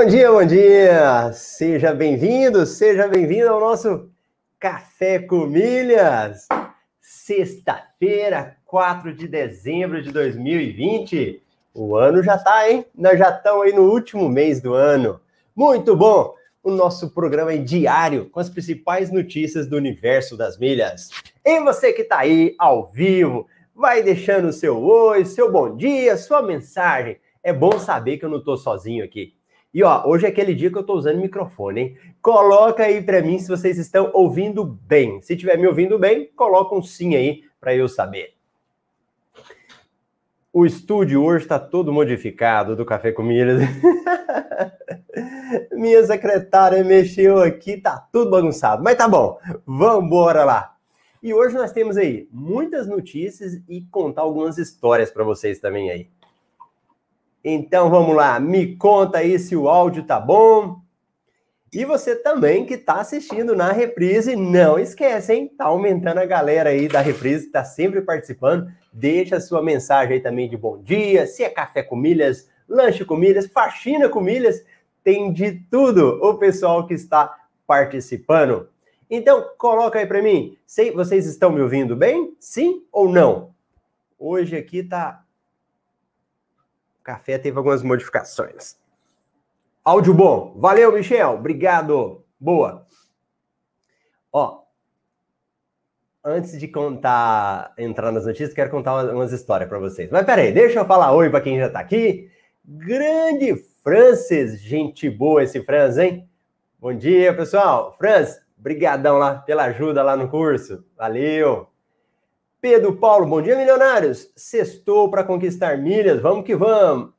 Bom dia, bom dia! Seja bem-vindo, seja bem-vindo ao nosso Café com Milhas. Sexta-feira, 4 de dezembro de 2020. O ano já tá, hein? Nós já estamos aí no último mês do ano. Muito bom! O nosso programa é diário com as principais notícias do universo das milhas. E você que está aí ao vivo, vai deixando o seu oi, seu bom dia, sua mensagem. É bom saber que eu não estou sozinho aqui. E ó, hoje é aquele dia que eu tô usando microfone, hein? Coloca aí para mim se vocês estão ouvindo bem. Se estiver me ouvindo bem, coloca um sim aí para eu saber. O estúdio hoje está todo modificado do Café com Milhas. Minha secretária mexeu aqui, tá tudo bagunçado. Mas tá bom, vamos embora lá. E hoje nós temos aí muitas notícias e contar algumas histórias para vocês também aí. Então vamos lá, me conta aí se o áudio tá bom. E você também que está assistindo na reprise, não esquece, hein? Tá aumentando a galera aí da reprise, tá sempre participando. Deixa a sua mensagem aí também de bom dia, se é café com milhas, lanche com milhas, faxina com milhas, tem de tudo o pessoal que está participando. Então, coloca aí para mim. Vocês estão me ouvindo bem? Sim ou não? Hoje aqui tá café teve algumas modificações. Áudio bom. Valeu, Michel. Obrigado. Boa. Ó, antes de contar, entrar nas notícias, quero contar umas, histórias para vocês. Mas peraí, deixa eu falar oi para quem já está aqui. Grande Francis, gente boa esse Franz, hein? Bom dia, pessoal. Franz, brigadão lá pela ajuda lá no curso. Valeu. Pedro Paulo, bom dia, milionários. Sextou para conquistar milhas, vamos que vamos.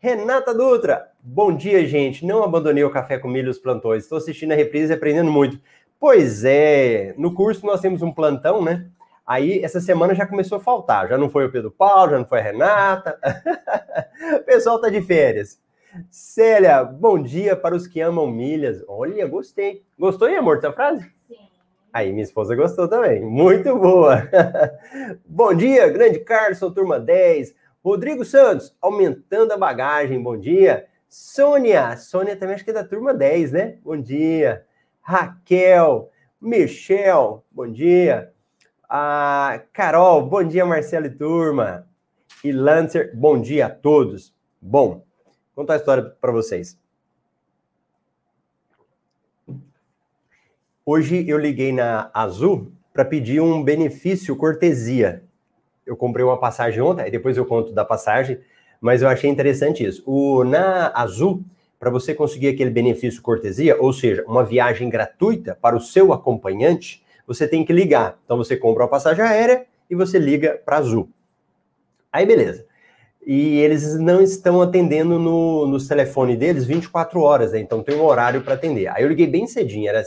Renata Dutra, bom dia, gente. Não abandonei o café com milhas plantões. Estou assistindo a reprise e aprendendo muito. Pois é, no curso nós temos um plantão, né? Aí essa semana já começou a faltar. Já não foi o Pedro Paulo, já não foi a Renata. o pessoal tá de férias. Célia, bom dia para os que amam milhas. Olha, gostei. Gostou, hein, amor, dessa frase? Aí, minha esposa gostou também. Muito boa. bom dia, grande Carlson, turma 10. Rodrigo Santos, aumentando a bagagem. Bom dia. Sônia, Sônia também acho que é da turma 10, né? Bom dia. Raquel, Michel, bom dia. Ah, Carol, bom dia, Marcelo e turma. E Lancer, bom dia a todos. Bom, contar a história para vocês. Hoje eu liguei na Azul para pedir um benefício cortesia. Eu comprei uma passagem ontem, depois eu conto da passagem, mas eu achei interessante isso. O, na Azul, para você conseguir aquele benefício cortesia, ou seja, uma viagem gratuita para o seu acompanhante, você tem que ligar. Então você compra uma passagem aérea e você liga para Azul. Aí beleza. E eles não estão atendendo no, nos telefones deles 24 horas, né? então tem um horário para atender. Aí eu liguei bem cedinho, era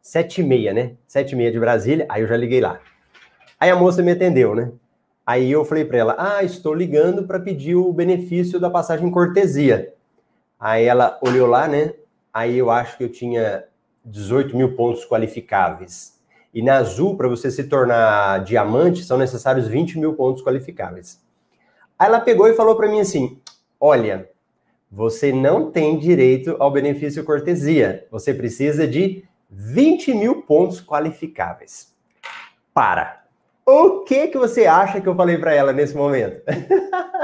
sete e meia, né? Sete e meia de Brasília, aí eu já liguei lá. Aí a moça me atendeu, né? Aí eu falei para ela, ah, estou ligando para pedir o benefício da passagem cortesia. Aí ela olhou lá, né? Aí eu acho que eu tinha 18 mil pontos qualificáveis. E na Azul, para você se tornar diamante, são necessários 20 mil pontos qualificáveis. Aí ela pegou e falou para mim assim: Olha, você não tem direito ao benefício cortesia. Você precisa de 20 mil pontos qualificáveis. Para. O que que você acha que eu falei para ela nesse momento?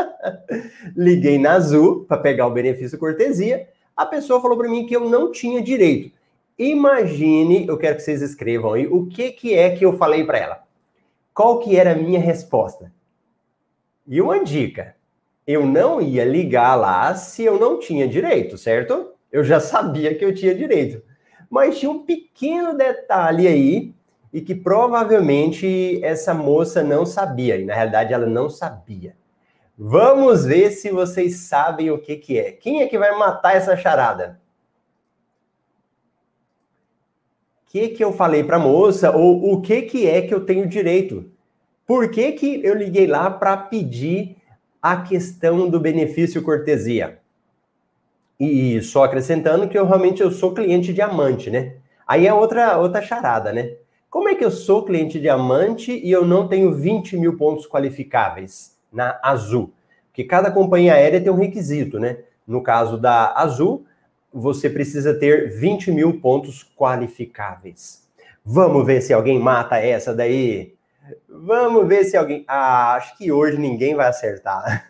Liguei na Azul para pegar o benefício cortesia. A pessoa falou para mim que eu não tinha direito. Imagine, eu quero que vocês escrevam aí o que que é que eu falei para ela. Qual que era a minha resposta? E uma dica: eu não ia ligar lá se eu não tinha direito, certo? Eu já sabia que eu tinha direito mas tinha um pequeno detalhe aí e que provavelmente essa moça não sabia, e na realidade ela não sabia. Vamos ver se vocês sabem o que, que é. Quem é que vai matar essa charada? O que, que eu falei para a moça ou o que, que é que eu tenho direito? Por que, que eu liguei lá para pedir a questão do benefício cortesia? E só acrescentando que eu realmente eu sou cliente diamante, né? Aí é outra, outra charada, né? Como é que eu sou cliente diamante e eu não tenho 20 mil pontos qualificáveis na Azul? Porque cada companhia aérea tem um requisito, né? No caso da Azul, você precisa ter 20 mil pontos qualificáveis. Vamos ver se alguém mata essa daí. Vamos ver se alguém. Ah, acho que hoje ninguém vai acertar.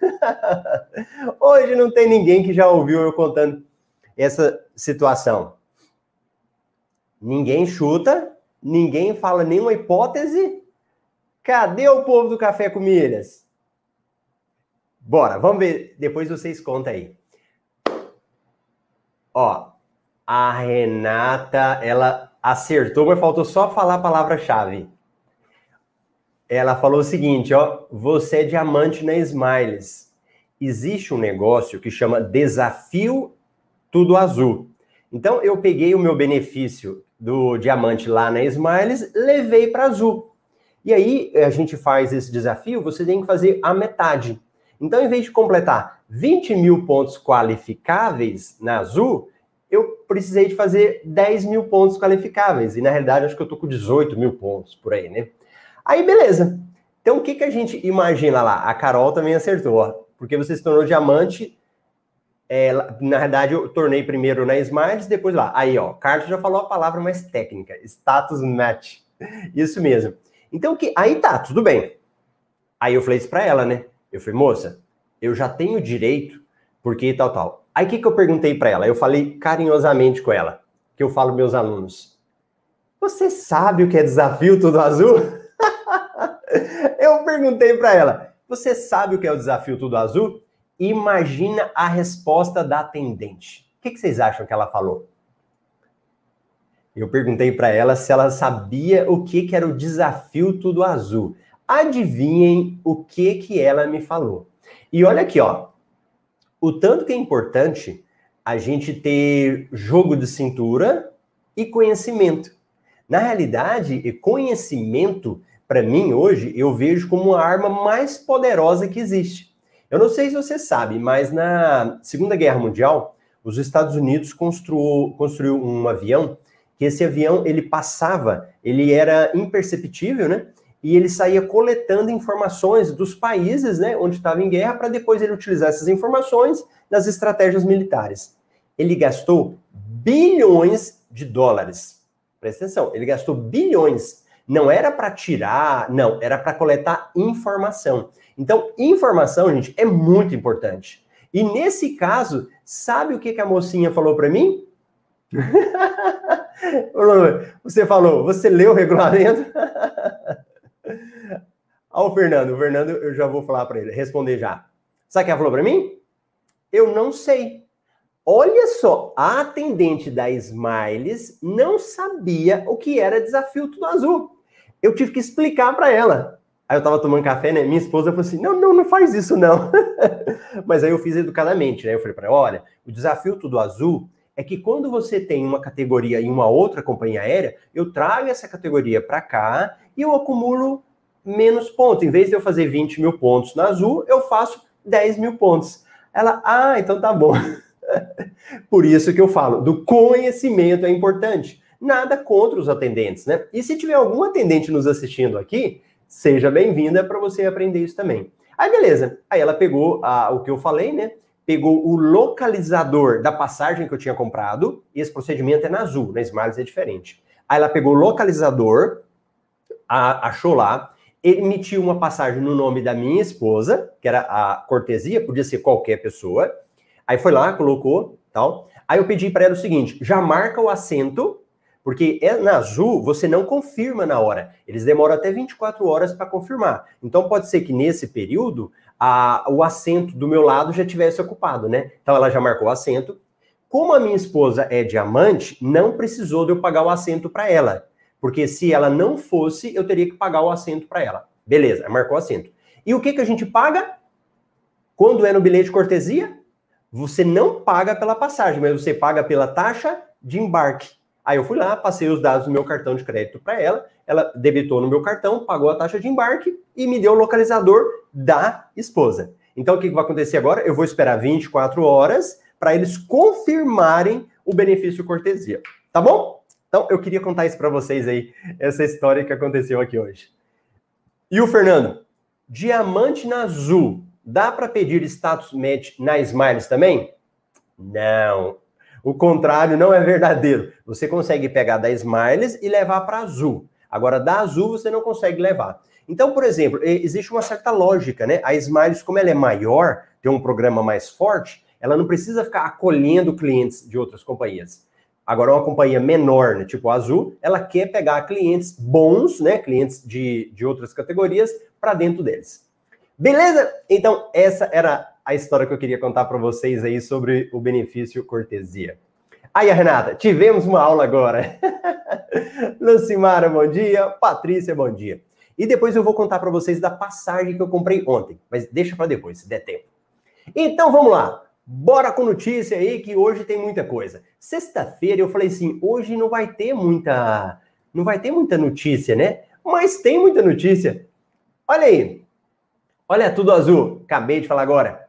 hoje não tem ninguém que já ouviu eu contando essa situação. Ninguém chuta, ninguém fala nenhuma hipótese. Cadê o povo do café com milhas? Bora, vamos ver. Depois vocês contam aí. Ó, a Renata, ela acertou, mas faltou só falar a palavra-chave. Ela falou o seguinte, ó, você é diamante na Smiles. Existe um negócio que chama Desafio Tudo Azul. Então eu peguei o meu benefício do diamante lá na Smiles, levei para azul. E aí a gente faz esse desafio, você tem que fazer a metade. Então, em vez de completar 20 mil pontos qualificáveis na Azul, eu precisei de fazer 10 mil pontos qualificáveis. E na realidade, acho que eu tô com 18 mil pontos por aí, né? Aí, beleza. Então, o que, que a gente imagina lá? A Carol também acertou, ó. Porque você se tornou diamante. É, na verdade, eu tornei primeiro na Smiles, depois lá. Aí, ó, Carlos já falou a palavra mais técnica: status match. Isso mesmo. Então, que aí tá, tudo bem. Aí eu falei isso pra ela, né? Eu falei, moça, eu já tenho direito, porque tal, tal. Aí o que, que eu perguntei para ela? Eu falei carinhosamente com ela, que eu falo meus alunos. Você sabe o que é desafio tudo azul? eu perguntei para ela, você sabe o que é o desafio tudo azul? Imagina a resposta da atendente. O que, que vocês acham que ela falou? Eu perguntei para ela se ela sabia o que, que era o desafio tudo azul. Adivinhem o que que ela me falou. E olha aqui, ó. O tanto que é importante a gente ter jogo de cintura e conhecimento. Na realidade, conhecimento, para mim, hoje, eu vejo como a arma mais poderosa que existe. Eu não sei se você sabe, mas na Segunda Guerra Mundial, os Estados Unidos construiu, construiu um avião que esse avião ele passava, ele era imperceptível, né? e ele saía coletando informações dos países né, onde estava em guerra para depois ele utilizar essas informações nas estratégias militares. Ele gastou bilhões de dólares. Presta atenção, ele gastou bilhões. Não era para tirar, não, era para coletar informação. Então, informação, gente, é muito importante. E nesse caso, sabe o que, que a mocinha falou para mim? você falou, você leu o regulamento? Olha o Fernando. O Fernando, eu já vou falar para ele, responder já. Sabe o que ela falou para mim? Eu não sei. Olha só, a atendente da Smiles não sabia o que era desafio tudo azul. Eu tive que explicar para ela. Aí eu tava tomando café, né? Minha esposa falou assim: não, não, não faz isso, não. Mas aí eu fiz educadamente, né? Eu falei para ela: olha, o desafio tudo azul é que quando você tem uma categoria em uma outra companhia aérea, eu trago essa categoria para cá e eu acumulo menos pontos. Em vez de eu fazer 20 mil pontos na azul, eu faço 10 mil pontos. Ela, ah, então tá bom. Por isso que eu falo, do conhecimento é importante. Nada contra os atendentes, né? E se tiver algum atendente nos assistindo aqui, seja bem-vinda para você aprender isso também. Aí, beleza. Aí ela pegou a, o que eu falei, né? Pegou o localizador da passagem que eu tinha comprado. E esse procedimento é na azul, na Smiles é diferente. Aí ela pegou o localizador, a, achou lá, emitiu uma passagem no nome da minha esposa, que era a cortesia, podia ser qualquer pessoa. Aí foi lá, colocou, tal. Aí eu pedi para ela o seguinte: já marca o assento, porque é na Azul você não confirma na hora. Eles demoram até 24 horas para confirmar. Então pode ser que nesse período a, o assento do meu lado já tivesse ocupado, né? Então ela já marcou o assento. Como a minha esposa é diamante, não precisou de eu pagar o assento para ela. Porque se ela não fosse, eu teria que pagar o assento para ela. Beleza, marcou o assento. E o que, que a gente paga? Quando é no bilhete de cortesia, você não paga pela passagem, mas você paga pela taxa de embarque. Aí eu fui lá, passei os dados do meu cartão de crédito para ela, ela debitou no meu cartão, pagou a taxa de embarque e me deu o localizador da esposa. Então o que, vai acontecer agora? Eu vou esperar 24 horas para eles confirmarem o benefício cortesia. Tá bom? Então, eu queria contar isso para vocês aí, essa história que aconteceu aqui hoje. E o Fernando, diamante na azul, dá para pedir status match na Smiles também? Não. O contrário não é verdadeiro. Você consegue pegar da Smiles e levar para Azul. Agora, da Azul você não consegue levar. Então, por exemplo, existe uma certa lógica, né? A Smiles, como ela é maior, tem um programa mais forte, ela não precisa ficar acolhendo clientes de outras companhias. Agora, uma companhia menor, né, tipo Azul, ela quer pegar clientes bons, né? Clientes de, de outras categorias para dentro deles. Beleza? Então, essa era a história que eu queria contar para vocês aí sobre o benefício cortesia. Aí, Renata, tivemos uma aula agora. Lucimara, bom dia. Patrícia, bom dia. E depois eu vou contar para vocês da passagem que eu comprei ontem, mas deixa para depois, se der tempo. Então vamos lá. Bora com notícia aí que hoje tem muita coisa. Sexta-feira eu falei assim, hoje não vai ter muita, não vai ter muita notícia, né? Mas tem muita notícia. Olha aí. Olha tudo azul. Acabei de falar agora.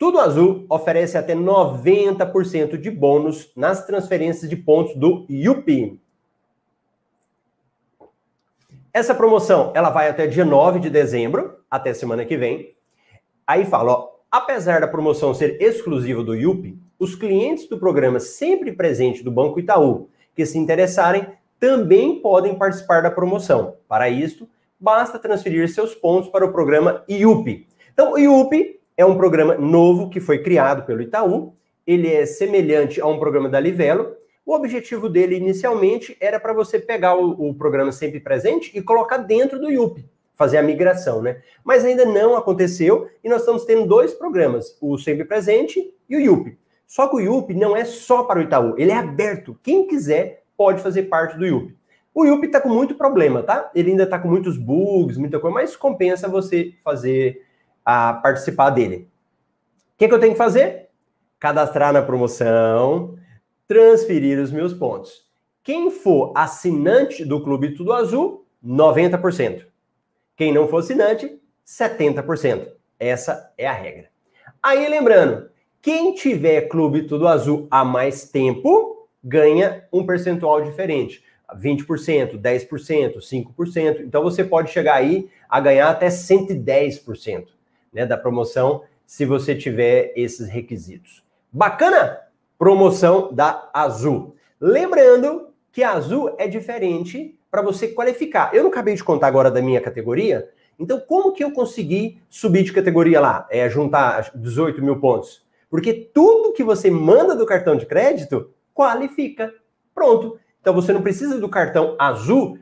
Tudo Azul oferece até 90% de bônus nas transferências de pontos do Yupi. Essa promoção, ela vai até dia 9 de dezembro, até semana que vem. Aí fala, ó, apesar da promoção ser exclusiva do Yupi, os clientes do programa sempre presente do Banco Itaú que se interessarem também podem participar da promoção. Para isto, basta transferir seus pontos para o programa IUP. Então, o IUP é um programa novo que foi criado pelo Itaú. Ele é semelhante a um programa da Livelo, o objetivo dele inicialmente era para você pegar o, o, programa sempre presente e colocar dentro do IUP, fazer a migração, né? Mas ainda não aconteceu e nós estamos tendo dois programas, o sempre presente e o IUP. Só que o IUP não é só para o Itaú, ele é aberto. Quem quiser pode fazer parte do IUP. O IUP está com muito problema, tá? Ele ainda está com muitos bugs, muita coisa, mas compensa você fazer a participar dele. O que, que eu tenho que fazer? Cadastrar na promoção, transferir os meus pontos. Quem for assinante do Clube Tudo Azul, 90%. Quem não for assinante, 70%. Essa é a regra. Aí lembrando, quem tiver Clube Tudo Azul há mais tempo, ganha um percentual diferente. 20%, 10%, 5%. Então você pode chegar aí a ganhar até 110% né, da promoção se você tiver esses requisitos. Bacana? promoção da Azul. Lembrando que a Azul é diferente para você qualificar. Eu não acabei de contar agora da minha categoria, então como que eu consegui subir de categoria lá? É juntar 18 mil pontos. Porque tudo que você manda do cartão de crédito qualifica. Pronto. Então você não precisa do cartão azul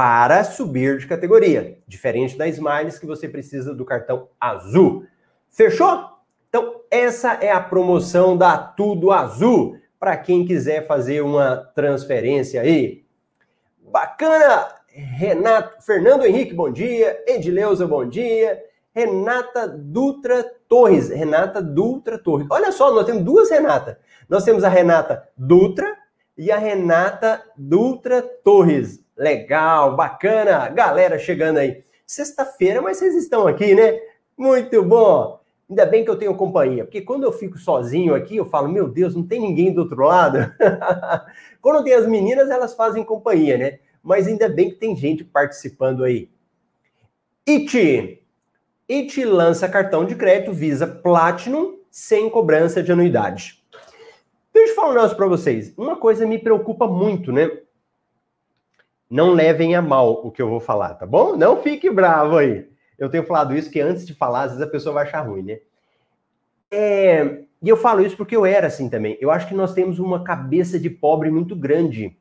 para subir de categoria. Diferente da Smiles, que você precisa do cartão azul. Fechou? Então, essa é a promoção da Tudo Azul para quem quiser fazer uma transferência aí. Bacana! Renato, Fernando Henrique, bom dia. Edileuza, bom dia. Renata Dutra Torres. Renata Dutra Torres. Olha só, nós temos duas Renata. Nós temos a Renata Dutra e a Renata Dutra Torres. Legal, bacana. Galera chegando aí. Sexta-feira, mas vocês estão aqui, né? Muito bom. Ainda bem que eu tenho companhia, porque quando eu fico sozinho aqui, eu falo, meu Deus, não tem ninguém do outro lado. quando tem as meninas, elas fazem companhia, né? Mas ainda bem que tem gente participando aí. IT. IT lança cartão de crédito Visa Platinum sem cobrança de anuidade. Deixa eu falar um negócio para vocês. Uma coisa me preocupa muito, né? Não levem a mal o que eu vou falar, tá bom? Não fique bravo aí eu tenho falado isso, que antes de falar, às vezes a pessoa vai achar ruim, né? É, e eu falo isso porque eu era assim também. Eu acho que nós temos uma cabeça de pobre muito grande.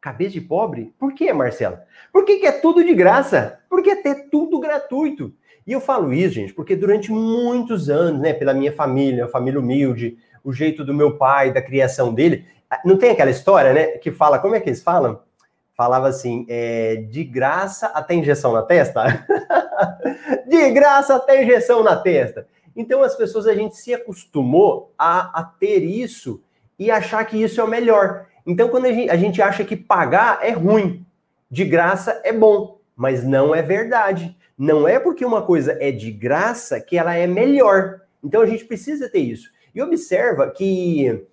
Cabeça de pobre? Por quê, Marcela? Porque que é tudo de graça. Porque é tudo gratuito. E eu falo isso, gente, porque durante muitos anos, né, pela minha família, família humilde, o jeito do meu pai, da criação dele, não tem aquela história, né, que fala, como é que eles falam? Falava assim: é, de graça até injeção na testa? de graça até injeção na testa. Então, as pessoas, a gente se acostumou a, a ter isso e achar que isso é o melhor. Então, quando a gente, a gente acha que pagar é ruim, de graça é bom, mas não é verdade. Não é porque uma coisa é de graça que ela é melhor. Então, a gente precisa ter isso. E observa que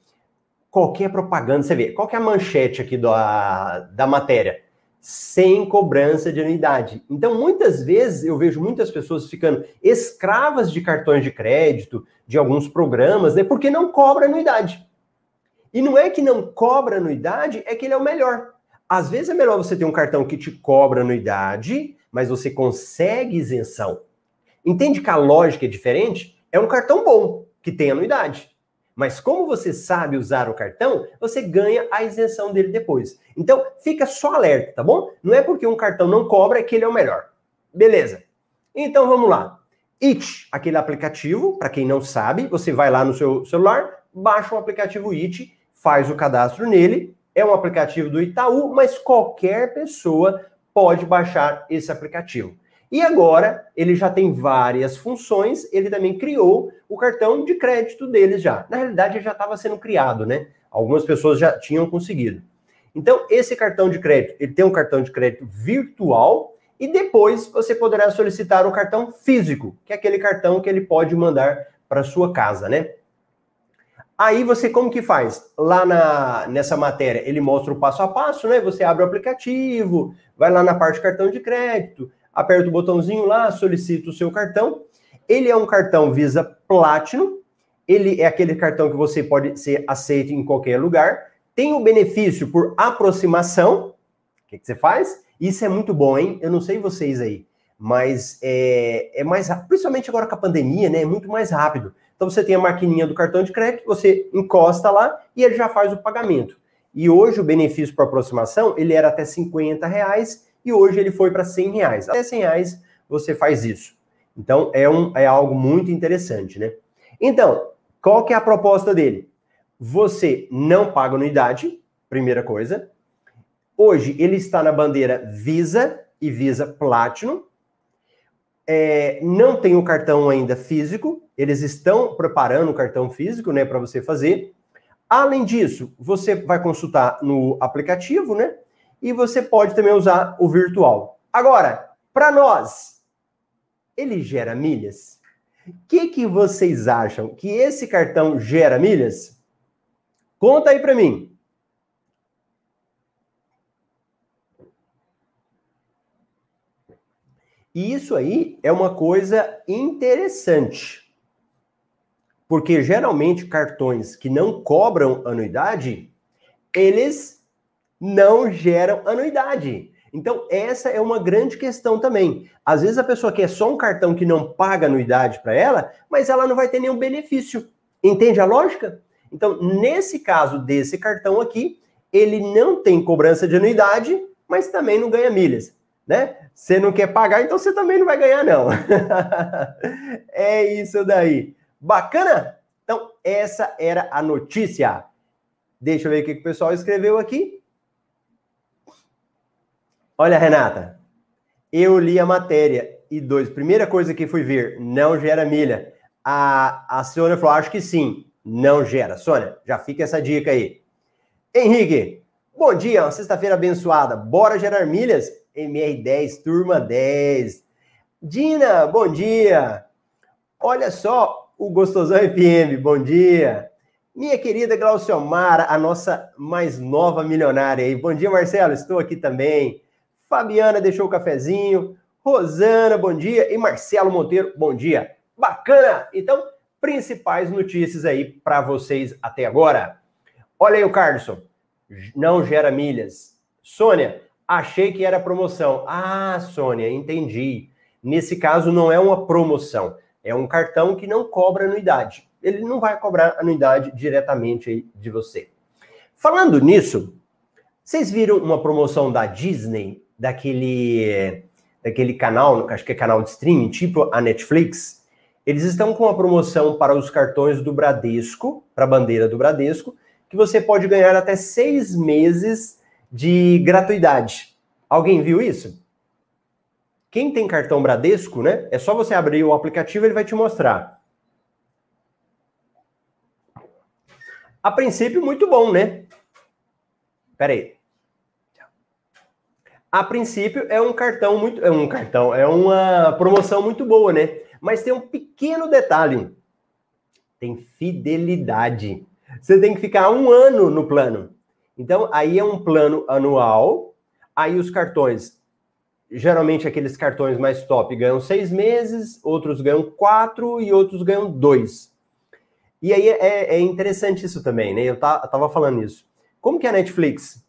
qualquer propaganda, você vê, qual que é a manchete aqui da, da matéria? Sem cobrança de anuidade. Então, muitas vezes eu vejo muitas pessoas ficando escravas de cartões de crédito, de alguns programas, né? Porque não cobra anuidade. E não é que não cobra anuidade, é que ele é o melhor. Às vezes é melhor você ter um cartão que te cobra anuidade, mas você consegue isenção. Entende que a lógica é diferente? É um cartão bom, que tem anuidade. Mas como você sabe usar o cartão, você ganha a isenção dele depois. Então, fica só alerta, tá bom? Não é porque um cartão não cobra que ele é o melhor. Beleza. Então, vamos lá. It, aquele aplicativo, para quem não sabe, você vai lá no seu celular, baixa o aplicativo It, faz o cadastro nele. É um aplicativo do Itaú, mas qualquer pessoa pode baixar esse aplicativo. E agora ele já tem várias funções, ele também criou o cartão de crédito deles já. Na realidade, ele já estava sendo criado, né? Algumas pessoas já tinham conseguido. Então, esse cartão de crédito, ele tem um cartão de crédito virtual e depois você poderá solicitar o cartão físico, que é aquele cartão que ele pode mandar para sua casa, né? Aí você como que faz? Lá na, nessa matéria, ele mostra o passo a passo, né? Você abre o aplicativo, vai lá na parte cartão de crédito, aperta o botãozinho lá, solicita o seu cartão. Ele é um cartão Visa Platinum, ele é aquele cartão que você pode ser aceito em qualquer lugar. Tem o benefício por aproximação. O que, que você faz? Isso é muito bom, hein? Eu não sei vocês aí, mas é, é mais principalmente agora com a pandemia, né? É muito mais rápido. Então você tem a maquininha do cartão de crédito, você encosta lá e ele já faz o pagamento. E hoje o benefício por aproximação ele era até 50 reais e hoje ele foi para 100 reais. Até 100 reais você faz isso. Então é, um, é algo muito interessante, né? Então, qual que é a proposta dele? Você não paga anuidade, primeira coisa. Hoje ele está na bandeira Visa e Visa Platinum. É, não tem o cartão ainda físico, eles estão preparando o cartão físico, né, para você fazer. Além disso, você vai consultar no aplicativo, né? E você pode também usar o virtual. Agora, para nós, ele gera milhas? O que, que vocês acham? Que esse cartão gera milhas? Conta aí para mim. E isso aí é uma coisa interessante. Porque geralmente cartões que não cobram anuidade, eles não geram anuidade. Então, essa é uma grande questão também. Às vezes a pessoa quer só um cartão que não paga anuidade para ela, mas ela não vai ter nenhum benefício. Entende a lógica? Então, nesse caso desse cartão aqui, ele não tem cobrança de anuidade, mas também não ganha milhas, né? Você não quer pagar, então você também não vai ganhar, não. é isso daí. Bacana? Então, essa era a notícia. Deixa eu ver o que o pessoal escreveu aqui. Olha, Renata, eu li a matéria e dois, primeira coisa que fui ver, não gera milha. A, a Sônia falou, acho que sim, não gera. Sônia, já fica essa dica aí. Henrique, bom dia, uma sexta-feira abençoada. Bora gerar milhas? MR10, turma 10. Dina, bom dia. Olha só o Gostosão FM, bom dia. Minha querida Glauciomara, a nossa mais nova milionária aí. Bom dia, Marcelo, estou aqui também. Fabiana deixou o cafezinho. Rosana, bom dia. E Marcelo Monteiro, bom dia. Bacana! Então, principais notícias aí para vocês até agora. Olha aí o Carlson. Não gera milhas. Sônia, achei que era promoção. Ah, Sônia, entendi. Nesse caso, não é uma promoção. É um cartão que não cobra anuidade. Ele não vai cobrar anuidade diretamente de você. Falando nisso, vocês viram uma promoção da Disney daquele, daquele canal, acho que é canal de streaming, tipo a Netflix, eles estão com uma promoção para os cartões do Bradesco, para a bandeira do Bradesco, que você pode ganhar até seis meses de gratuidade. Alguém viu isso? Quem tem cartão Bradesco, né? É só você abrir o aplicativo, ele vai te mostrar. A princípio, muito bom, né? Peraí a princípio é um cartão muito. É um cartão, é uma promoção muito boa, né? Mas tem um pequeno detalhe: tem fidelidade. Você tem que ficar um ano no plano. Então, aí é um plano anual. Aí os cartões, geralmente aqueles cartões mais top ganham seis meses, outros ganham quatro e outros ganham dois. E aí é, é interessante isso também, né? Eu, eu tava falando isso. Como que é a Netflix?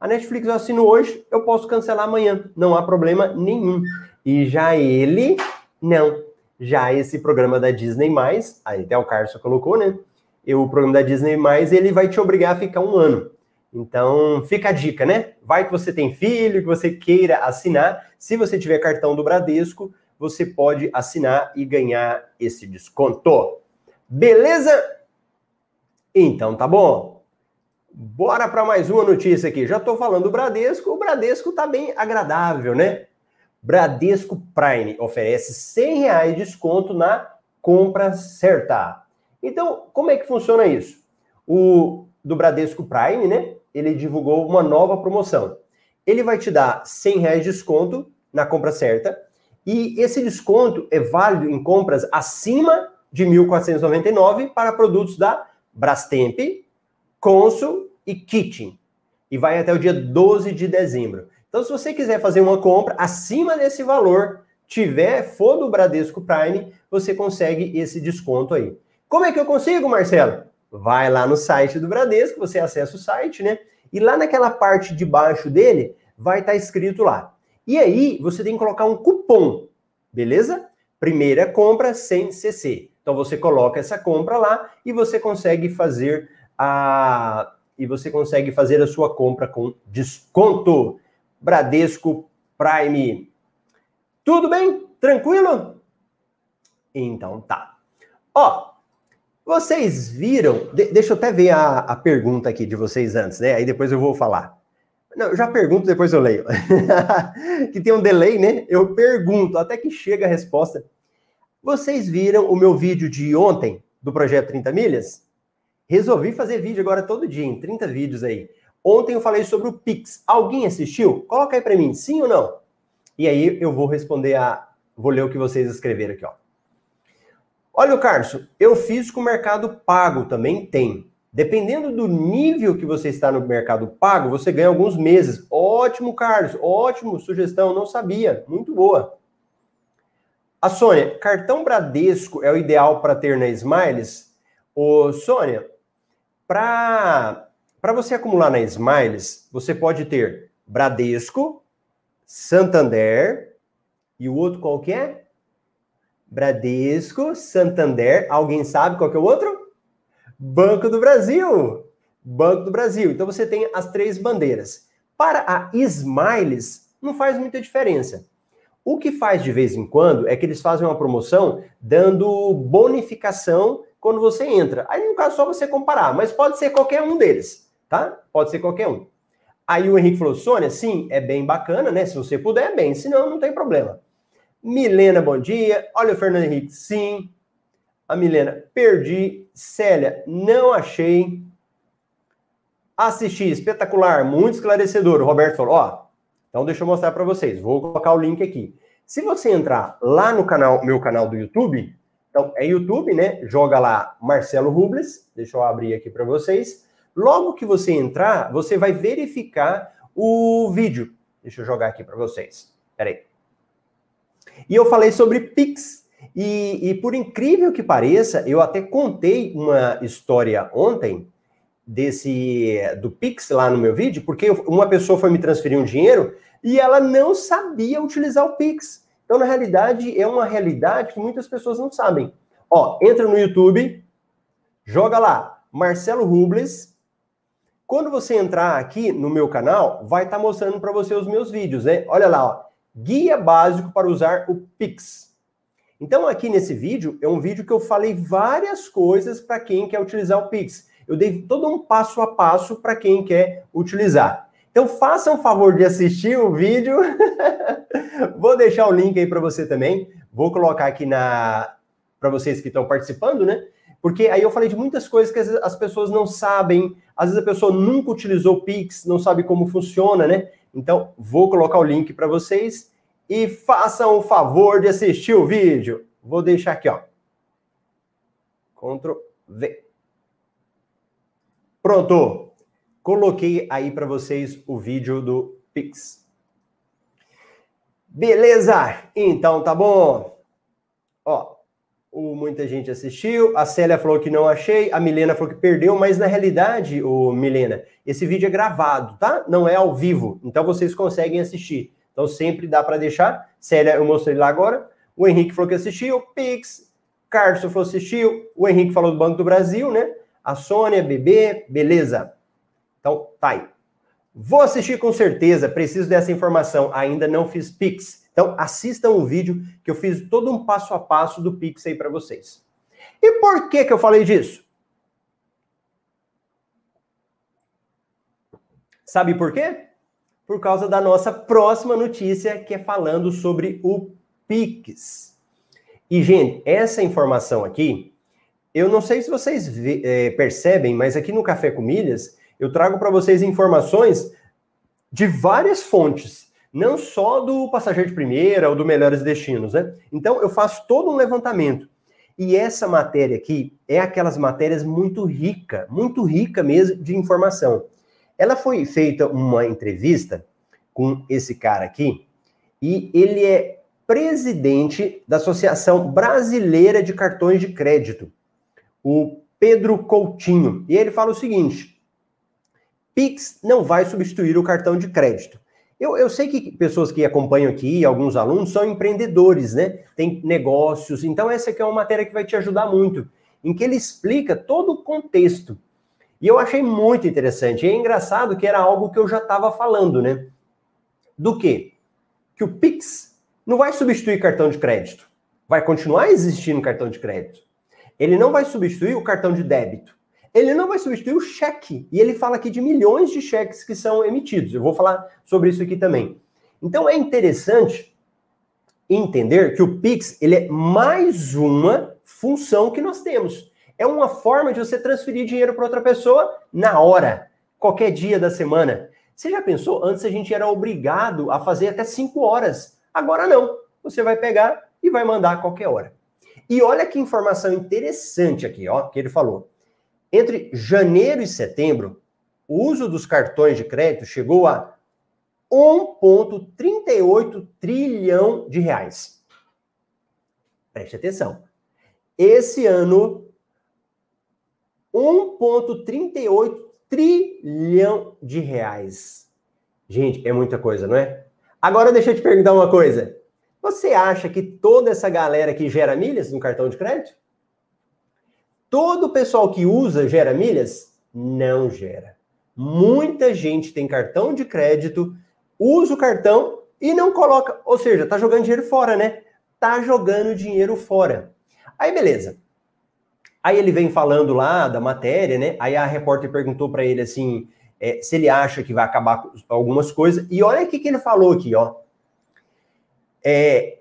A Netflix eu assino hoje, eu posso cancelar amanhã, não há problema nenhum. E já ele, não. Já esse programa da Disney+, aí até o Carlos colocou, né? E o programa da Disney+, ele vai te obrigar a ficar um ano. Então, fica a dica, né? Vai que você tem filho, que você queira assinar. Se você tiver cartão do Bradesco, você pode assinar e ganhar esse desconto. Beleza? Então tá bom. Bora para mais uma notícia aqui. Já estou falando do Bradesco. O Bradesco tá bem agradável, né? Bradesco Prime oferece 100 reais de desconto na compra certa. Então, como é que funciona isso? O do Bradesco Prime, né? Ele divulgou uma nova promoção. Ele vai te dar 100 reais de desconto na compra certa e esse desconto é válido em compras acima de 1.499 para produtos da Brastemp, Consul e Kitchen. E vai até o dia 12 de dezembro. Então, se você quiser fazer uma compra acima desse valor, tiver, for do Bradesco Prime, você consegue esse desconto aí. Como é que eu consigo, Marcelo? Vai lá no site do Bradesco, você acessa o site, né? E lá naquela parte de baixo dele, vai estar tá escrito lá. E aí, você tem que colocar um cupom, beleza? Primeira compra sem CC. Então você coloca essa compra lá e você consegue fazer a e você consegue fazer a sua compra com desconto. Bradesco Prime. Tudo bem? Tranquilo? Então tá. Ó, vocês viram? De, deixa eu até ver a, a pergunta aqui de vocês antes, né? Aí depois eu vou falar. Não, eu já pergunto, depois eu leio. que tem um delay, né? Eu pergunto até que chega a resposta. Vocês viram o meu vídeo de ontem do projeto 30 milhas? Resolvi fazer vídeo agora todo dia, em 30 vídeos aí. Ontem eu falei sobre o Pix. Alguém assistiu? Coloca aí para mim, sim ou não? E aí eu vou responder a. Vou ler o que vocês escreveram aqui, ó. Olha, Carlos, eu fiz com o Mercado Pago, também tem. Dependendo do nível que você está no Mercado Pago, você ganha alguns meses. Ótimo, Carlos, ótimo, sugestão, não sabia. Muito boa. A Sônia, cartão Bradesco é o ideal para ter na Smiles? Ô, Sônia, para você acumular na Smiles, você pode ter Bradesco, Santander e o outro qual que é? Bradesco, Santander, alguém sabe qual que é o outro? Banco do Brasil. Banco do Brasil. Então você tem as três bandeiras. Para a Smiles, não faz muita diferença. O que faz de vez em quando é que eles fazem uma promoção dando bonificação quando você entra. Aí, no caso, só você comparar, mas pode ser qualquer um deles, tá? Pode ser qualquer um. Aí o Henrique falou: Sônia, sim, é bem bacana, né? Se você puder, bem, senão não tem problema. Milena, bom dia. Olha o Fernando Henrique, sim. A Milena, perdi. Célia, não achei. Assisti, espetacular, muito esclarecedor. O Roberto falou: ó, então, deixa eu mostrar para vocês. Vou colocar o link aqui. Se você entrar lá no canal, meu canal do YouTube, então é YouTube, né? Joga lá Marcelo Rubles. Deixa eu abrir aqui para vocês. Logo que você entrar, você vai verificar o vídeo. Deixa eu jogar aqui para vocês. Peraí. E eu falei sobre Pix. E, e por incrível que pareça, eu até contei uma história ontem desse do Pix lá no meu vídeo, porque uma pessoa foi me transferir um dinheiro e ela não sabia utilizar o Pix. Então, na realidade, é uma realidade que muitas pessoas não sabem. Ó, entra no YouTube, joga lá, Marcelo Rubles. Quando você entrar aqui no meu canal, vai estar tá mostrando para você os meus vídeos, né? Olha lá, ó, guia básico para usar o Pix. Então, aqui nesse vídeo, é um vídeo que eu falei várias coisas para quem quer utilizar o Pix eu dei todo um passo a passo para quem quer utilizar. Então faça um favor de assistir o vídeo. Vou deixar o link aí para você também. Vou colocar aqui na para vocês que estão participando, né? Porque aí eu falei de muitas coisas que as pessoas não sabem. Às vezes a pessoa nunca utilizou o Pix, não sabe como funciona, né? Então vou colocar o link para vocês e façam o favor de assistir o vídeo. Vou deixar aqui, ó. Ctrl V. Pronto. Coloquei aí para vocês o vídeo do Pix. Beleza? Então tá bom. Ó, o, muita gente assistiu. A Célia falou que não achei. A Milena falou que perdeu, mas na realidade, o Milena, esse vídeo é gravado, tá? Não é ao vivo. Então vocês conseguem assistir. Então sempre dá para deixar. Célia, eu mostrei lá agora. O Henrique falou que assistiu. Pix. Carlos falou que assistiu. O Henrique falou do Banco do Brasil, né? A Sônia, bebê, beleza. Então, tá aí. Vou assistir com certeza, preciso dessa informação. Ainda não fiz Pix. Então, assistam o vídeo que eu fiz todo um passo a passo do Pix aí para vocês. E por que que eu falei disso? Sabe por quê? Por causa da nossa próxima notícia, que é falando sobre o Pix. E, gente, essa informação aqui, eu não sei se vocês é, percebem, mas aqui no Café com Milhas, eu trago para vocês informações de várias fontes não só do passageiro de primeira ou do melhores destinos, né? Então eu faço todo um levantamento. E essa matéria aqui é aquelas matérias muito rica, muito rica mesmo de informação. Ela foi feita uma entrevista com esse cara aqui e ele é presidente da Associação Brasileira de Cartões de Crédito, o Pedro Coutinho. E ele fala o seguinte: Pix não vai substituir o cartão de crédito. Eu, eu sei que pessoas que acompanham aqui, alguns alunos, são empreendedores, né? Tem negócios. Então, essa aqui é uma matéria que vai te ajudar muito, em que ele explica todo o contexto. E eu achei muito interessante. E é engraçado que era algo que eu já estava falando, né? Do quê? Que o Pix não vai substituir cartão de crédito. Vai continuar existindo cartão de crédito. Ele não vai substituir o cartão de débito ele não vai substituir o cheque. E ele fala aqui de milhões de cheques que são emitidos. Eu vou falar sobre isso aqui também. Então é interessante entender que o Pix ele é mais uma função que nós temos. É uma forma de você transferir dinheiro para outra pessoa na hora, qualquer dia da semana. Você já pensou? Antes a gente era obrigado a fazer até 5 horas. Agora não. Você vai pegar e vai mandar a qualquer hora. E olha que informação interessante aqui, ó, que ele falou. Entre janeiro e setembro, o uso dos cartões de crédito chegou a 1,38 trilhão de reais. Preste atenção. Esse ano, 1,38 trilhão de reais. Gente, é muita coisa, não é? Agora deixa eu te perguntar uma coisa. Você acha que toda essa galera que gera milhas no cartão de crédito? Todo o pessoal que usa gera milhas? Não gera. Muita gente tem cartão de crédito, usa o cartão e não coloca, ou seja, tá jogando dinheiro fora, né? Tá jogando dinheiro fora. Aí beleza. Aí ele vem falando lá da matéria, né? Aí a repórter perguntou para ele assim, é, se ele acha que vai acabar com algumas coisas. E olha o que, que ele falou aqui, ó. É,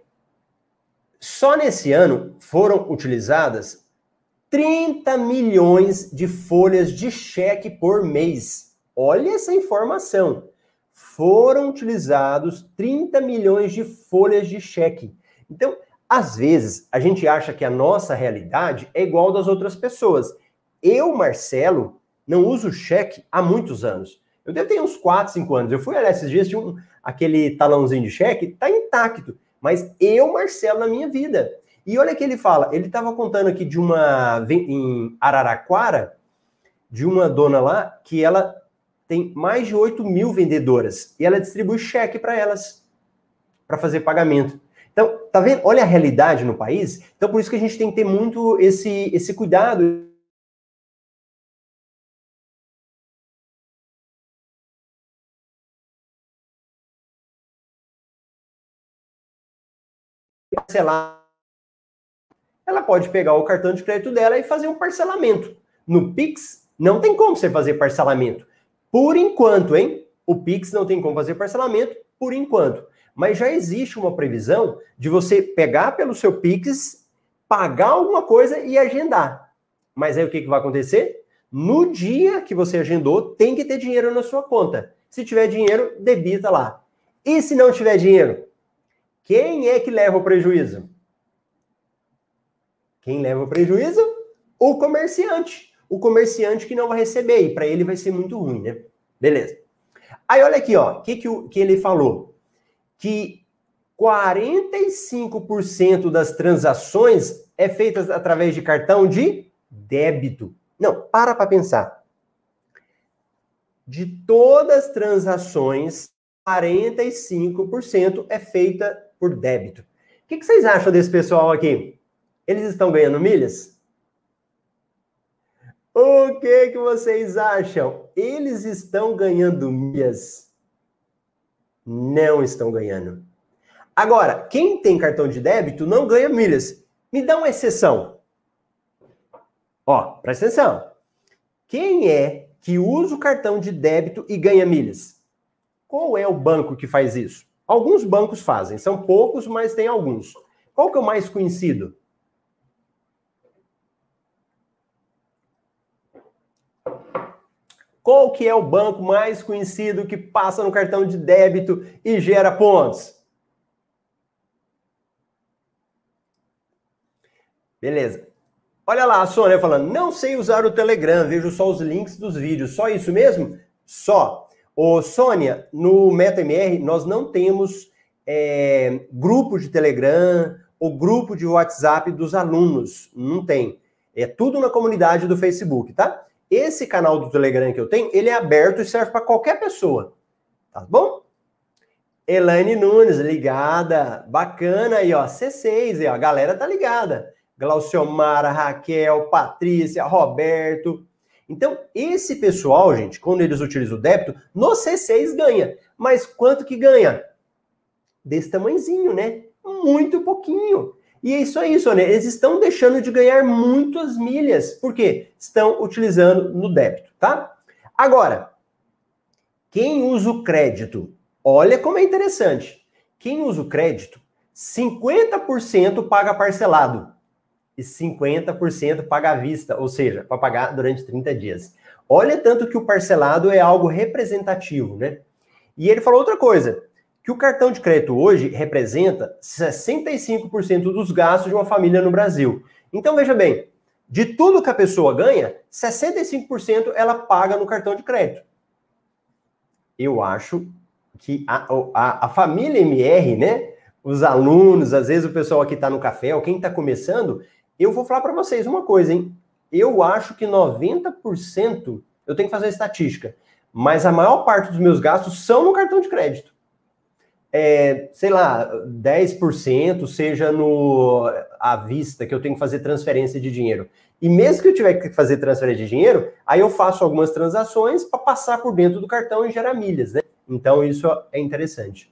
só nesse ano foram utilizadas 30 milhões de folhas de cheque por mês. Olha essa informação. Foram utilizados 30 milhões de folhas de cheque. Então, às vezes, a gente acha que a nossa realidade é igual das outras pessoas. Eu, Marcelo, não uso cheque há muitos anos. Eu devo ter uns 4, 5 anos. Eu fui olhar esses dias de um, aquele talãozinho de cheque, tá intacto. Mas eu, Marcelo, na minha vida. E olha que ele fala, ele estava contando aqui de uma em Araraquara, de uma dona lá que ela tem mais de 8 mil vendedoras e ela distribui cheque para elas para fazer pagamento. Então, tá vendo? Olha a realidade no país. Então, por isso que a gente tem que ter muito esse, esse cuidado. Ela pode pegar o cartão de crédito dela e fazer um parcelamento. No Pix, não tem como você fazer parcelamento. Por enquanto, hein? O Pix não tem como fazer parcelamento por enquanto. Mas já existe uma previsão de você pegar pelo seu Pix, pagar alguma coisa e agendar. Mas aí o que, que vai acontecer? No dia que você agendou, tem que ter dinheiro na sua conta. Se tiver dinheiro, debita lá. E se não tiver dinheiro? Quem é que leva o prejuízo? Quem leva o prejuízo? O comerciante. O comerciante que não vai receber, e para ele vai ser muito ruim, né? Beleza. Aí olha aqui, ó, o que, que, que ele falou? Que 45% das transações é feita através de cartão de débito. Não, para para pensar. De todas as transações, 45% é feita por débito. O que, que vocês acham desse pessoal aqui? Eles estão ganhando milhas? O que, que vocês acham? Eles estão ganhando milhas? Não estão ganhando. Agora, quem tem cartão de débito não ganha milhas. Me dá uma exceção. Ó, presta atenção. Quem é que usa o cartão de débito e ganha milhas? Qual é o banco que faz isso? Alguns bancos fazem, são poucos, mas tem alguns. Qual que é o mais conhecido? Qual que é o banco mais conhecido que passa no cartão de débito e gera pontos? Beleza. Olha lá a Sônia falando, não sei usar o Telegram, vejo só os links dos vídeos. Só isso mesmo? Só. Ô, Sônia, no MetaMR nós não temos é, grupo de Telegram ou grupo de WhatsApp dos alunos. Não tem. É tudo na comunidade do Facebook, tá? Esse canal do Telegram que eu tenho, ele é aberto e serve para qualquer pessoa. Tá bom? Elaine Nunes, ligada. Bacana aí, ó. C6, aí, ó. A galera tá ligada. Glauciomara, Raquel, Patrícia, Roberto. Então, esse pessoal, gente, quando eles utilizam o débito, no C6 ganha. Mas quanto que ganha? Desse tamanhozinho, né? Muito pouquinho. E é isso aí, Sônia. Eles estão deixando de ganhar muitas milhas. Por quê? Estão utilizando no débito, tá? Agora, quem usa o crédito? Olha como é interessante. Quem usa o crédito, 50% paga parcelado e 50% paga à vista, ou seja, para pagar durante 30 dias. Olha tanto que o parcelado é algo representativo, né? E ele falou outra coisa que o cartão de crédito hoje representa 65% dos gastos de uma família no Brasil. Então veja bem, de tudo que a pessoa ganha, 65% ela paga no cartão de crédito. Eu acho que a, a, a família MR, né? Os alunos, às vezes o pessoal aqui está no café, ou quem está começando, eu vou falar para vocês uma coisa, hein? Eu acho que 90%, eu tenho que fazer a estatística, mas a maior parte dos meus gastos são no cartão de crédito é, sei lá, 10% seja no à vista, que eu tenho que fazer transferência de dinheiro. E mesmo que eu tiver que fazer transferência de dinheiro, aí eu faço algumas transações para passar por dentro do cartão e gerar milhas, né? Então isso é interessante.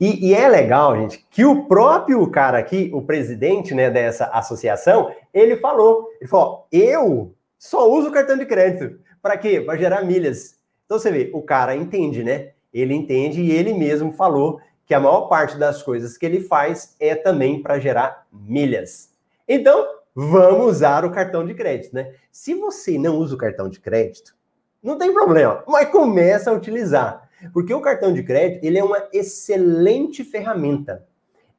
E, e, é legal, gente, que o próprio cara aqui, o presidente né, dessa associação, ele falou, ele falou, eu só uso cartão de crédito. Para quê? Para gerar milhas. Então você vê, o cara entende, né? Ele entende e ele mesmo falou que a maior parte das coisas que ele faz é também para gerar milhas. Então, vamos usar o cartão de crédito, né? Se você não usa o cartão de crédito, não tem problema, mas começa a utilizar. Porque o cartão de crédito, ele é uma excelente ferramenta.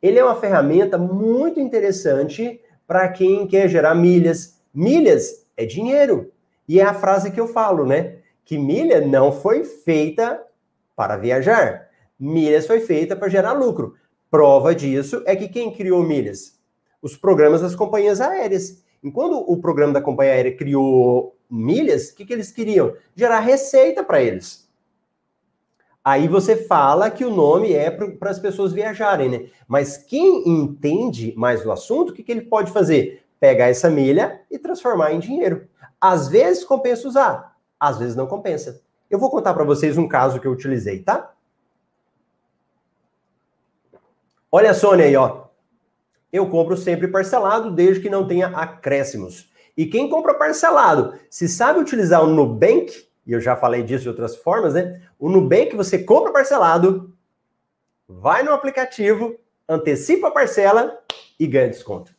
Ele é uma ferramenta muito interessante para quem quer gerar milhas. Milhas é dinheiro. E é a frase que eu falo, né? Que milha não foi feita para viajar. Milhas foi feita para gerar lucro. Prova disso é que quem criou milhas? Os programas das companhias aéreas. Enquanto o programa da companhia aérea criou milhas, o que, que eles queriam? Gerar receita para eles. Aí você fala que o nome é para as pessoas viajarem, né? Mas quem entende mais do assunto, o que, que ele pode fazer? Pegar essa milha e transformar em dinheiro. Às vezes compensa usar, às vezes não compensa. Eu vou contar para vocês um caso que eu utilizei, tá? Olha a Sônia aí, ó. Eu compro sempre parcelado, desde que não tenha acréscimos. E quem compra parcelado, se sabe utilizar o Nubank, e eu já falei disso de outras formas, né? O Nubank você compra parcelado, vai no aplicativo, antecipa a parcela e ganha desconto.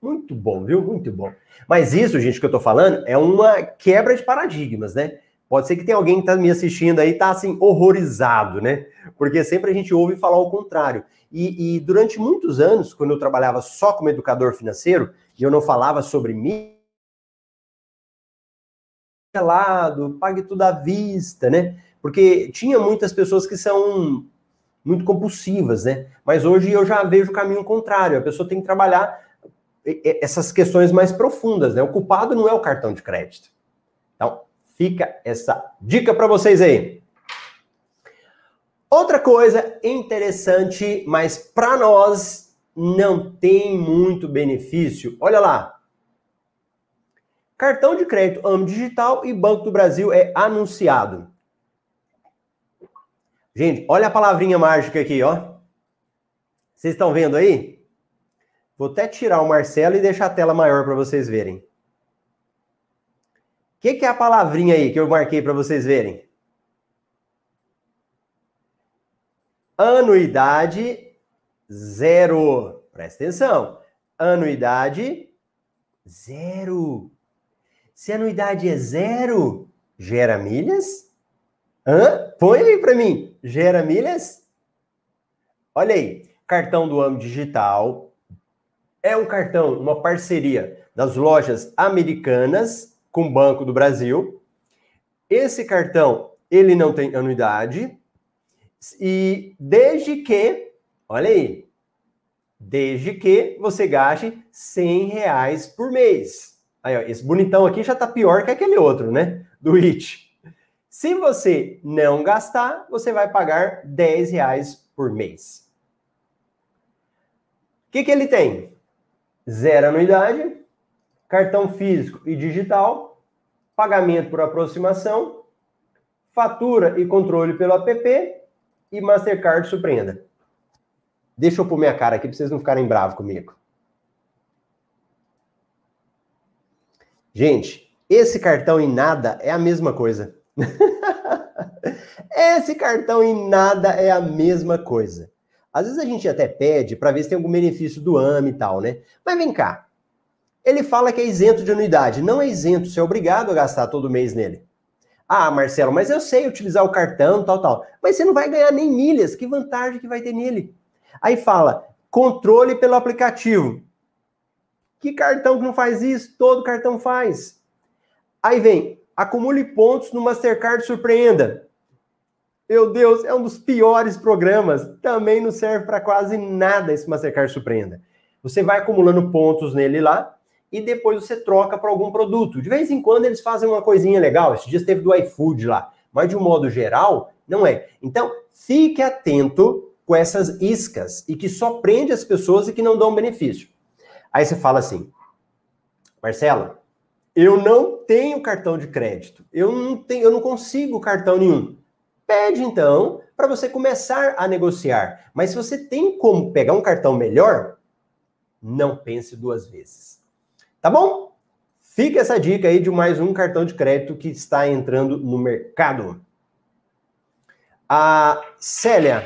Muito bom, viu? Muito bom. Mas isso, gente, que eu tô falando é uma quebra de paradigmas, né? Pode ser que tenha alguém que está me assistindo aí está assim horrorizado, né? Porque sempre a gente ouve falar o contrário. E, e, durante muitos anos, quando eu trabalhava só como educador financeiro e eu não falava sobre mim, lado, pague tudo à vista, né? Porque tinha muitas pessoas que são muito compulsivas, né? Mas hoje eu já vejo o caminho contrário. A pessoa tem que trabalhar essas questões mais profundas, né? O culpado não é o cartão de crédito. Então, fica essa dica para vocês aí. Outra coisa interessante, mas para nós não tem muito benefício. Olha lá. Cartão de crédito AMO Digital e Banco do Brasil é anunciado. Gente, olha a palavrinha mágica aqui, ó. Vocês estão vendo aí? Vou até tirar o Marcelo e deixar a tela maior para vocês verem. Que, que é a palavrinha aí que eu marquei para vocês verem? Anuidade zero. Presta atenção. Anuidade zero. Se a anuidade é zero, gera milhas? Hã? Põe aí para mim. Gera milhas? Olha aí. Cartão do Amo Digital. É um cartão, uma parceria das lojas americanas com o Banco do Brasil. Esse cartão, ele não tem anuidade. E desde que, olha aí, desde que você gaste 100 reais por mês. Aí, ó, esse bonitão aqui já tá pior que aquele outro, né? Do IT. Se você não gastar, você vai pagar 10 reais por mês. O que, que ele tem? Zero anuidade, cartão físico e digital, pagamento por aproximação, fatura e controle pelo app e Mastercard surpreenda. Deixa eu pôr minha cara aqui para vocês não ficarem bravos comigo. Gente, esse cartão em nada é a mesma coisa. esse cartão em nada é a mesma coisa. Às vezes a gente até pede para ver se tem algum benefício do AME e tal, né? Mas vem cá. Ele fala que é isento de anuidade. Não é isento, você é obrigado a gastar todo mês nele. Ah, Marcelo, mas eu sei utilizar o cartão, tal, tal. Mas você não vai ganhar nem milhas. Que vantagem que vai ter nele? Aí fala, controle pelo aplicativo. Que cartão que não faz isso? Todo cartão faz. Aí vem, acumule pontos no Mastercard Surpreenda. Meu Deus, é um dos piores programas. Também não serve para quase nada esse Mastercard Surpreenda. Você vai acumulando pontos nele lá e depois você troca para algum produto. De vez em quando eles fazem uma coisinha legal. Esse dia teve do iFood lá. Mas de um modo geral, não é. Então, fique atento com essas iscas e que só prende as pessoas e que não dão benefício. Aí você fala assim, Marcela, eu não tenho cartão de crédito. Eu não tenho, eu não consigo cartão nenhum. Pede então para você começar a negociar. Mas se você tem como pegar um cartão melhor, não pense duas vezes. Tá bom? Fica essa dica aí de mais um cartão de crédito que está entrando no mercado. A Célia.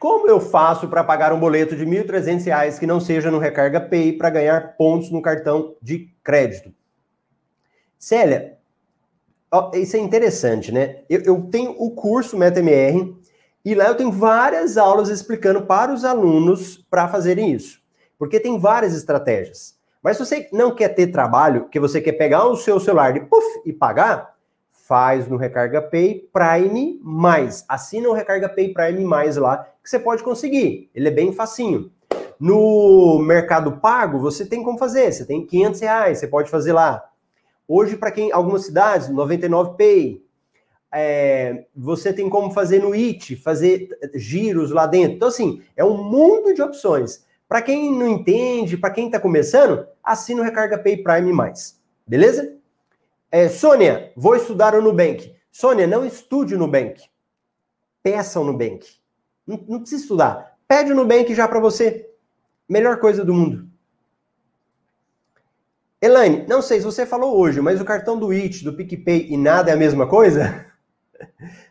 Como eu faço para pagar um boleto de R$ 1.300 que não seja no Recarga Pay para ganhar pontos no cartão de crédito? Célia, ó, isso é interessante, né? Eu, eu tenho o curso MetaMR e lá eu tenho várias aulas explicando para os alunos para fazerem isso. Porque tem várias estratégias. Mas se você não quer ter trabalho, que você quer pegar o seu celular e, puff, e pagar, faz no Recarga Pay Prime Mais. Assina o Recarga Pay Prime Mais lá, que você pode conseguir. Ele é bem facinho. No Mercado Pago, você tem como fazer. Você tem 500 reais, você pode fazer lá. Hoje, para quem algumas cidades, 99 Pay, é, você tem como fazer no IT, fazer giros lá dentro. Então, assim, é um mundo de opções. Para quem não entende, para quem está começando, assina o Recarga Pay Prime mais. Beleza? É, Sônia, vou estudar o Nubank. Sônia, não estude o Nubank. Peça o Nubank. Não, não precisa estudar. Pede o Nubank já para você. Melhor coisa do mundo. Elaine, não sei se você falou hoje, mas o cartão do IT, do PicPay e nada é a mesma coisa?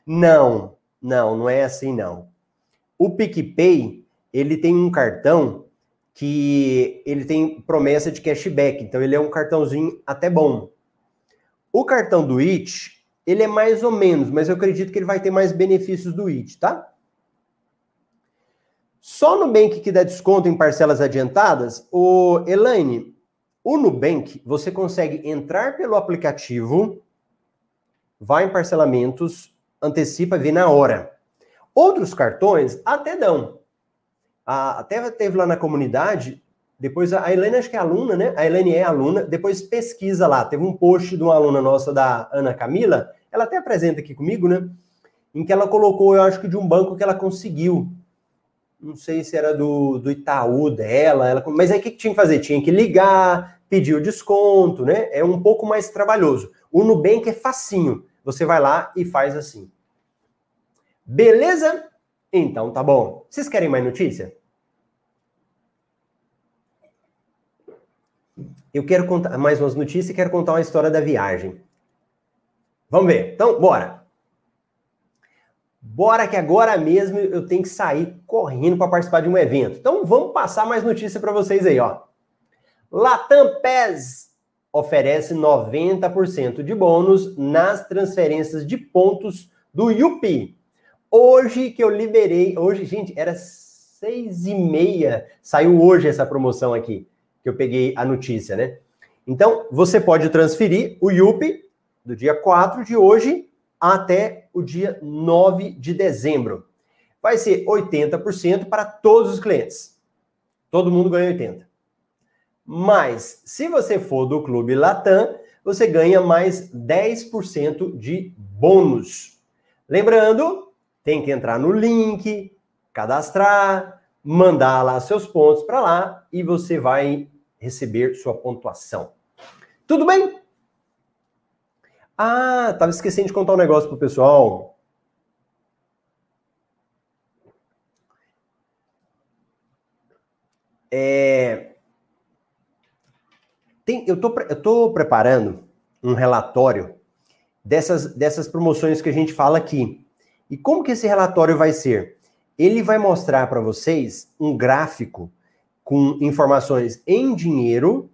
Não, não, não é assim não. O PicPay, ele tem um cartão que ele tem promessa de cashback, então ele é um cartãozinho até bom. O cartão do IT, ele é mais ou menos, mas eu acredito que ele vai ter mais benefícios do IT, tá? Só no Nubank que dá desconto em parcelas adiantadas, o Elaine, o Nubank, você consegue entrar pelo aplicativo vai em parcelamentos, antecipa, vê na hora. Outros cartões até dão. até teve lá na comunidade, depois a Helene, acho que é aluna, né? A Helene é aluna, depois pesquisa lá. Teve um post de uma aluna nossa, da Ana Camila, ela até apresenta aqui comigo, né? Em que ela colocou, eu acho que de um banco que ela conseguiu. Não sei se era do, do Itaú dela, ela, mas aí o que, que tinha que fazer? Tinha que ligar, pedir o desconto, né? É um pouco mais trabalhoso. O Nubank é facinho. Você vai lá e faz assim. Beleza? Então tá bom. Vocês querem mais notícia? Eu quero contar mais umas notícias e quero contar uma história da viagem. Vamos ver. Então, bora. Bora que agora mesmo eu tenho que sair correndo para participar de um evento. Então, vamos passar mais notícia para vocês aí, ó. Latam PES oferece 90% de bônus nas transferências de pontos do Yupi. Hoje que eu liberei, hoje, gente, era seis e meia, saiu hoje essa promoção aqui, que eu peguei a notícia, né? Então, você pode transferir o Yupi do dia 4 de hoje até o dia 9 de dezembro. Vai ser 80% para todos os clientes. Todo mundo ganha 80. Mas, se você for do Clube Latam, você ganha mais 10% de bônus. Lembrando, tem que entrar no link, cadastrar, mandar lá seus pontos para lá e você vai receber sua pontuação. Tudo bem? Ah, tava esquecendo de contar um negócio pro pessoal. É, tem, eu tô, tô preparando um relatório dessas, dessas promoções que a gente fala aqui. E como que esse relatório vai ser? Ele vai mostrar para vocês um gráfico com informações em dinheiro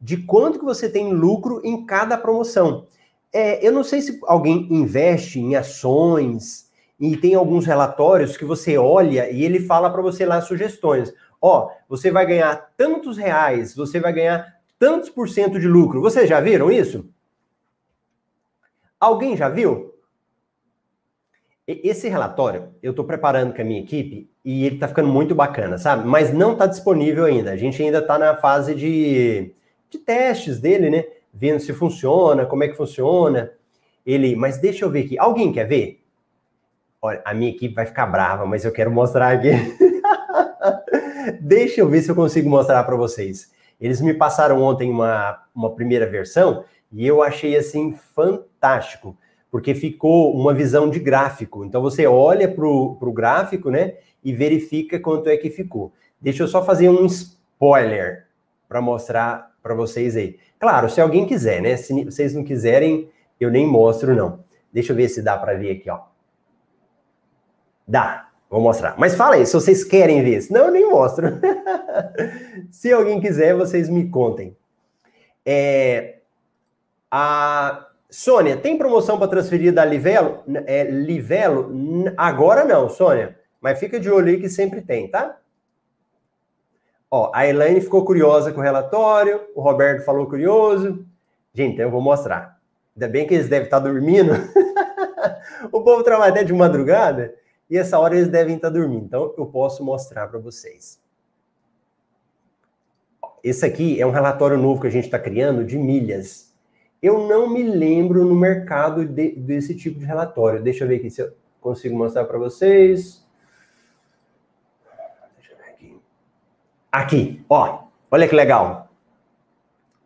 de quanto que você tem lucro em cada promoção. É, eu não sei se alguém investe em ações e tem alguns relatórios que você olha e ele fala para você lá sugestões. Ó, você vai ganhar tantos reais, você vai ganhar tantos por cento de lucro. Vocês já viram isso? Alguém já viu? Esse relatório eu estou preparando com a minha equipe e ele está ficando muito bacana, sabe? Mas não está disponível ainda. A gente ainda está na fase de, de testes dele, né? Vendo se funciona, como é que funciona. Ele, mas deixa eu ver aqui. Alguém quer ver? Olha, a minha equipe vai ficar brava, mas eu quero mostrar aqui. deixa eu ver se eu consigo mostrar para vocês. Eles me passaram ontem uma, uma primeira versão e eu achei assim fantástico, porque ficou uma visão de gráfico. Então você olha para o gráfico, né, e verifica quanto é que ficou. Deixa eu só fazer um spoiler para mostrar para vocês aí. Claro, se alguém quiser, né? Se vocês não quiserem, eu nem mostro não. Deixa eu ver se dá para ver aqui, ó. Dá. Vou mostrar. Mas fala aí, se vocês querem ver. Senão eu nem mostro. se alguém quiser, vocês me contem. É, a Sônia, tem promoção para transferir da Livelo? É, Livelo? Agora não, Sônia. Mas fica de olho aí que sempre tem, tá? Ó, a Elaine ficou curiosa com o relatório, o Roberto falou curioso. Gente, então eu vou mostrar. Ainda bem que eles devem estar dormindo. o povo trabalha até de madrugada e essa hora eles devem estar dormindo. Então eu posso mostrar para vocês. Esse aqui é um relatório novo que a gente está criando de milhas. Eu não me lembro no mercado de, desse tipo de relatório. Deixa eu ver aqui se eu consigo mostrar para vocês. Deixa eu ver aqui. Aqui, ó. Olha que legal.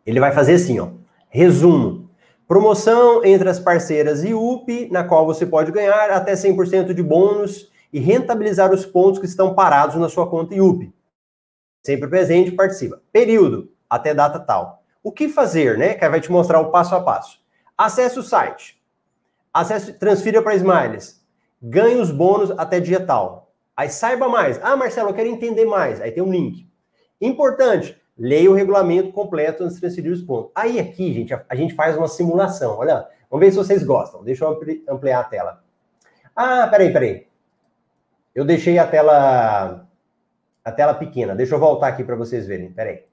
Ele vai fazer assim, ó. Resumo. Promoção entre as parceiras e UP, na qual você pode ganhar até 100% de bônus e rentabilizar os pontos que estão parados na sua conta IUP. Sempre presente, participa. Período, até data tal. O que fazer, né? Que vai te mostrar o passo a passo. Acesse o site. Acesse, transfira para Smiles. Ganhe os bônus até dia tal. Aí saiba mais. Ah, Marcelo, eu quero entender mais. Aí tem um link. Importante, leia o regulamento completo antes de transferir os pontos. Aí aqui, gente, a, a, gente faz uma simulação. Olha, vamos ver se vocês gostam. Deixa eu ampliar a tela. Ah, peraí, peraí. Eu deixei a tela a tela pequena. Deixa eu voltar aqui para vocês verem. Peraí.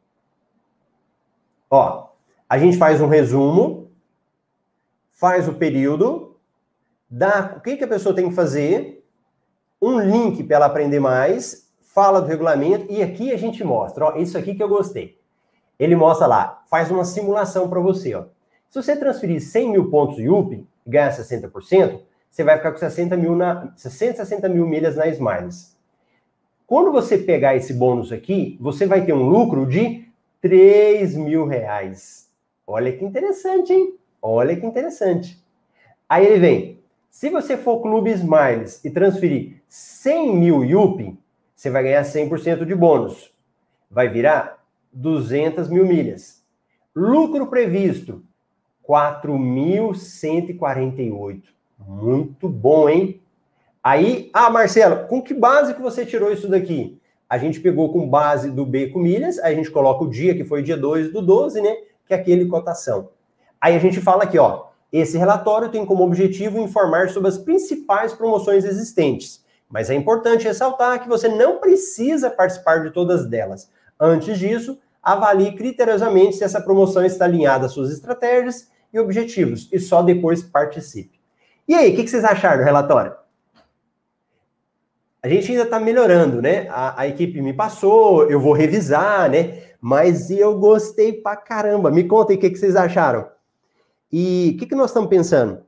Ó, a gente faz um resumo, faz o período, dá o que, que a pessoa tem que fazer, um link para ela aprender mais, fala do regulamento e aqui a gente mostra, ó, isso aqui que eu gostei. Ele mostra lá, faz uma simulação para você, ó. Se você transferir 100 mil pontos UP e ganhar 60%, você vai ficar com 60 mil na, 660 mil milhas na Smiles. Quando você pegar esse bônus aqui, você vai ter um lucro de 3 mil reais. Olha que interessante, hein? Olha que interessante. Aí ele vem, se você for Clube Smiles e transferir 100 mil YUP, você vai ganhar 100% de bônus. Vai virar 200 mil milhas. Lucro previsto, 4.148. Muito bom, hein? Aí, ah, Marcelo, com que base que você tirou isso daqui? A gente pegou com base do B com milhas, aí a gente coloca o dia, que foi dia 2 do 12, né? Que é aquele cotação. Aí a gente fala aqui, ó, esse relatório tem como objetivo informar sobre as principais promoções existentes, mas é importante ressaltar que você não precisa participar de todas delas. Antes disso, avalie criteriosamente se essa promoção está alinhada às suas estratégias e objetivos, e só depois participe. E aí, o que vocês acharam do relatório? A gente ainda está melhorando, né? A, a, equipe me passou, eu vou revisar, né? Mas eu gostei pra caramba. Me contem o que, que vocês acharam. E o que, que nós estamos pensando?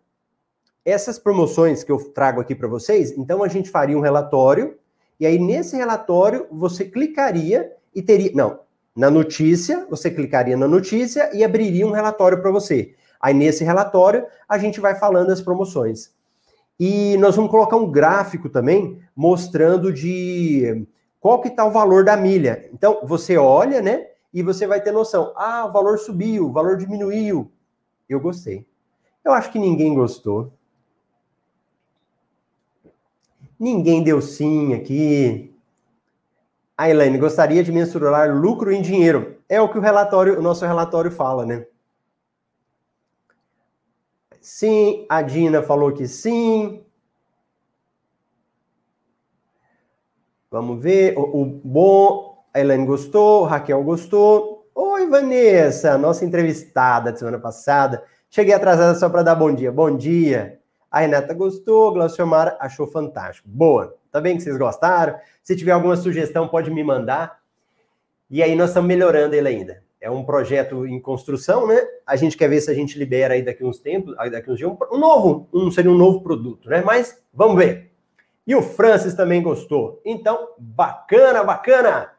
Essas promoções que eu trago aqui para vocês, então a gente faria um relatório, e aí nesse relatório você clicaria e teria. Não, na notícia, você clicaria na notícia e abriria um relatório para você. Aí nesse relatório a gente vai falando as promoções. E nós vamos colocar um gráfico também mostrando de qual que está o valor da milha. Então você olha, né? E você vai ter noção. Ah, o valor subiu, o valor diminuiu. Eu gostei. Eu acho que ninguém gostou. Ninguém deu sim aqui. A Elaine gostaria de mensurar lucro em dinheiro. É o que o relatório, o nosso relatório fala, né? Sim, a Dina falou que sim. Vamos ver. O, o bom, a Elaine gostou, Raquel gostou. Oi, Vanessa, nossa entrevistada de semana passada. Cheguei atrasada só para dar bom dia. Bom dia. A Renata gostou, Glauciomar achou fantástico. Boa. Tá bem que vocês gostaram? Se tiver alguma sugestão, pode me mandar. E aí nós estamos melhorando ele ainda. É um projeto em construção, né? A gente quer ver se a gente libera aí daqui uns tempos, daqui uns dias, um novo, um seria um novo produto, né? Mas vamos ver. E o Francis também gostou. Então, bacana, bacana.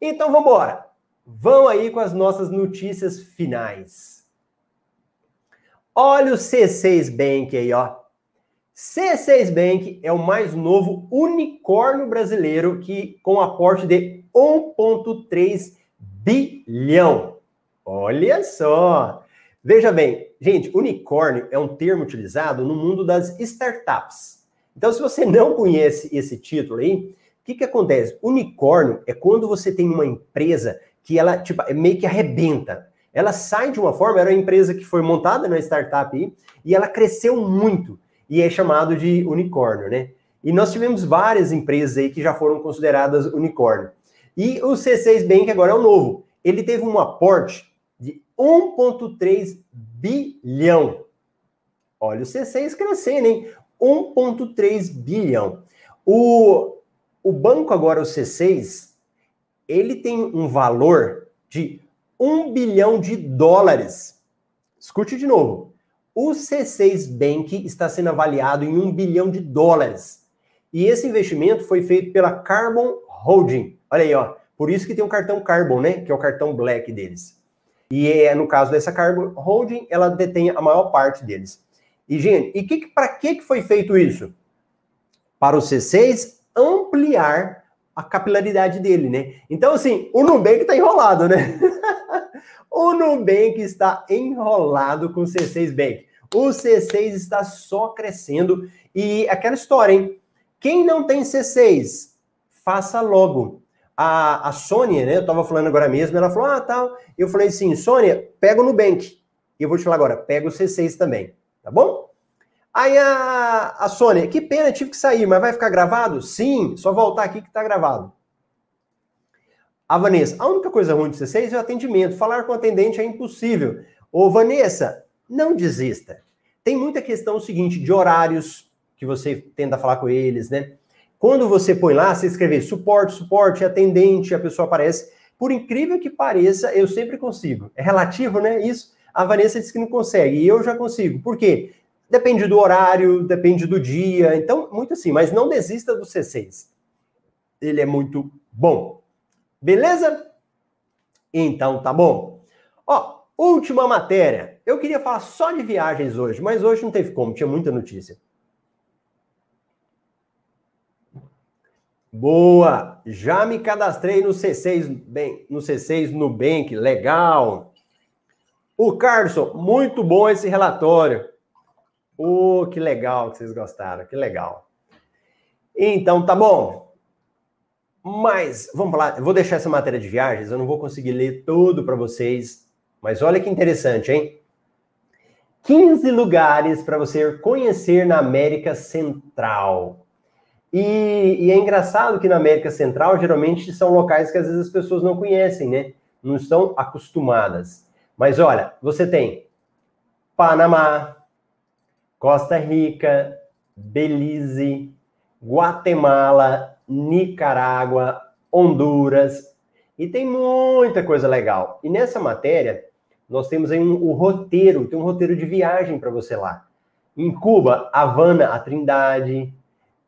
Então vamos embora. Vão aí com as nossas notícias finais. Olha o C6 Bank aí, ó. C6 Bank é o mais novo unicórnio brasileiro que com aporte de 1.3 bilhão. Olha só. Veja bem, gente, unicórnio é um termo utilizado no mundo das startups. Então, se você não conhece esse título aí, o que, que acontece? Unicórnio é quando você tem uma empresa que ela tipo, é meio que arrebenta. Ela sai de uma forma, era uma empresa que foi montada na startup aí, e ela cresceu muito, e é chamado de unicórnio, né? E nós tivemos várias empresas aí que já foram consideradas unicórnio. E o C6 Bank agora é o novo. Ele teve um aporte de 1,3 bilhão. Olha o C6 crescendo, hein? 1,3 bilhão. O, o banco agora, o C6, ele tem um valor de 1 bilhão de dólares. Escute de novo. O C6 Bank está sendo avaliado em 1 bilhão de dólares. E esse investimento foi feito pela Carbon Holding. Olha aí, ó. Por isso que tem o um cartão Carbon, né? Que é o cartão Black deles. E é, no caso dessa Carbon Holding, ela detém a maior parte deles. E, gente, e que, para que foi feito isso? Para o C6 ampliar a capilaridade dele, né? Então, assim, o Nubank está enrolado, né? o Nubank está enrolado com o C6 Bank. O C6 está só crescendo e aquela história, hein? Quem não tem C6, faça logo. A, a Sônia, né? Eu estava falando agora mesmo, ela falou, ah, tal. Eu falei assim, Sônia, pega o Nubank. E eu vou te falar agora, pega o C6 também, tá bom? Aí a, a Sônia, que pena, tive que sair, mas vai ficar gravado? Sim, só voltar aqui que tá gravado. A Vanessa, a única coisa ruim de C6 é o atendimento. Falar com o atendente é impossível. Ô, Vanessa, não desista. Tem muita questão seguinte de horários que você tenta falar com eles, né? Quando você põe lá, você escrever suporte, suporte, atendente, a pessoa aparece. Por incrível que pareça, eu sempre consigo. É relativo, né? Isso. A Vanessa disse que não consegue, e eu já consigo. Por quê? Depende do horário, depende do dia. Então, muito assim, mas não desista do C6. Ele é muito bom. Beleza? Então, tá bom. Ó, última matéria. Eu queria falar só de viagens hoje, mas hoje não teve como, tinha muita notícia. Boa! Já me cadastrei no C6, bem, no C6 Nubank, legal. O Carlson, muito bom esse relatório. Oh, que legal que vocês gostaram, que legal. Então, tá bom. Mas, vamos falar, eu vou deixar essa matéria de viagens, eu não vou conseguir ler tudo para vocês, mas olha que interessante, hein? 15 lugares para você conhecer na América Central. E, e, é engraçado que na América Central, geralmente, são locais que às vezes as pessoas não conhecem, né? Não estão acostumadas. Mas olha, você tem Panamá, Costa Rica, Belize, Guatemala, Nicarágua, Honduras, e tem muita coisa legal. E nessa matéria, nós temos aí um, um roteiro, tem um roteiro de viagem para você lá. Em Cuba, Havana, a Trindade,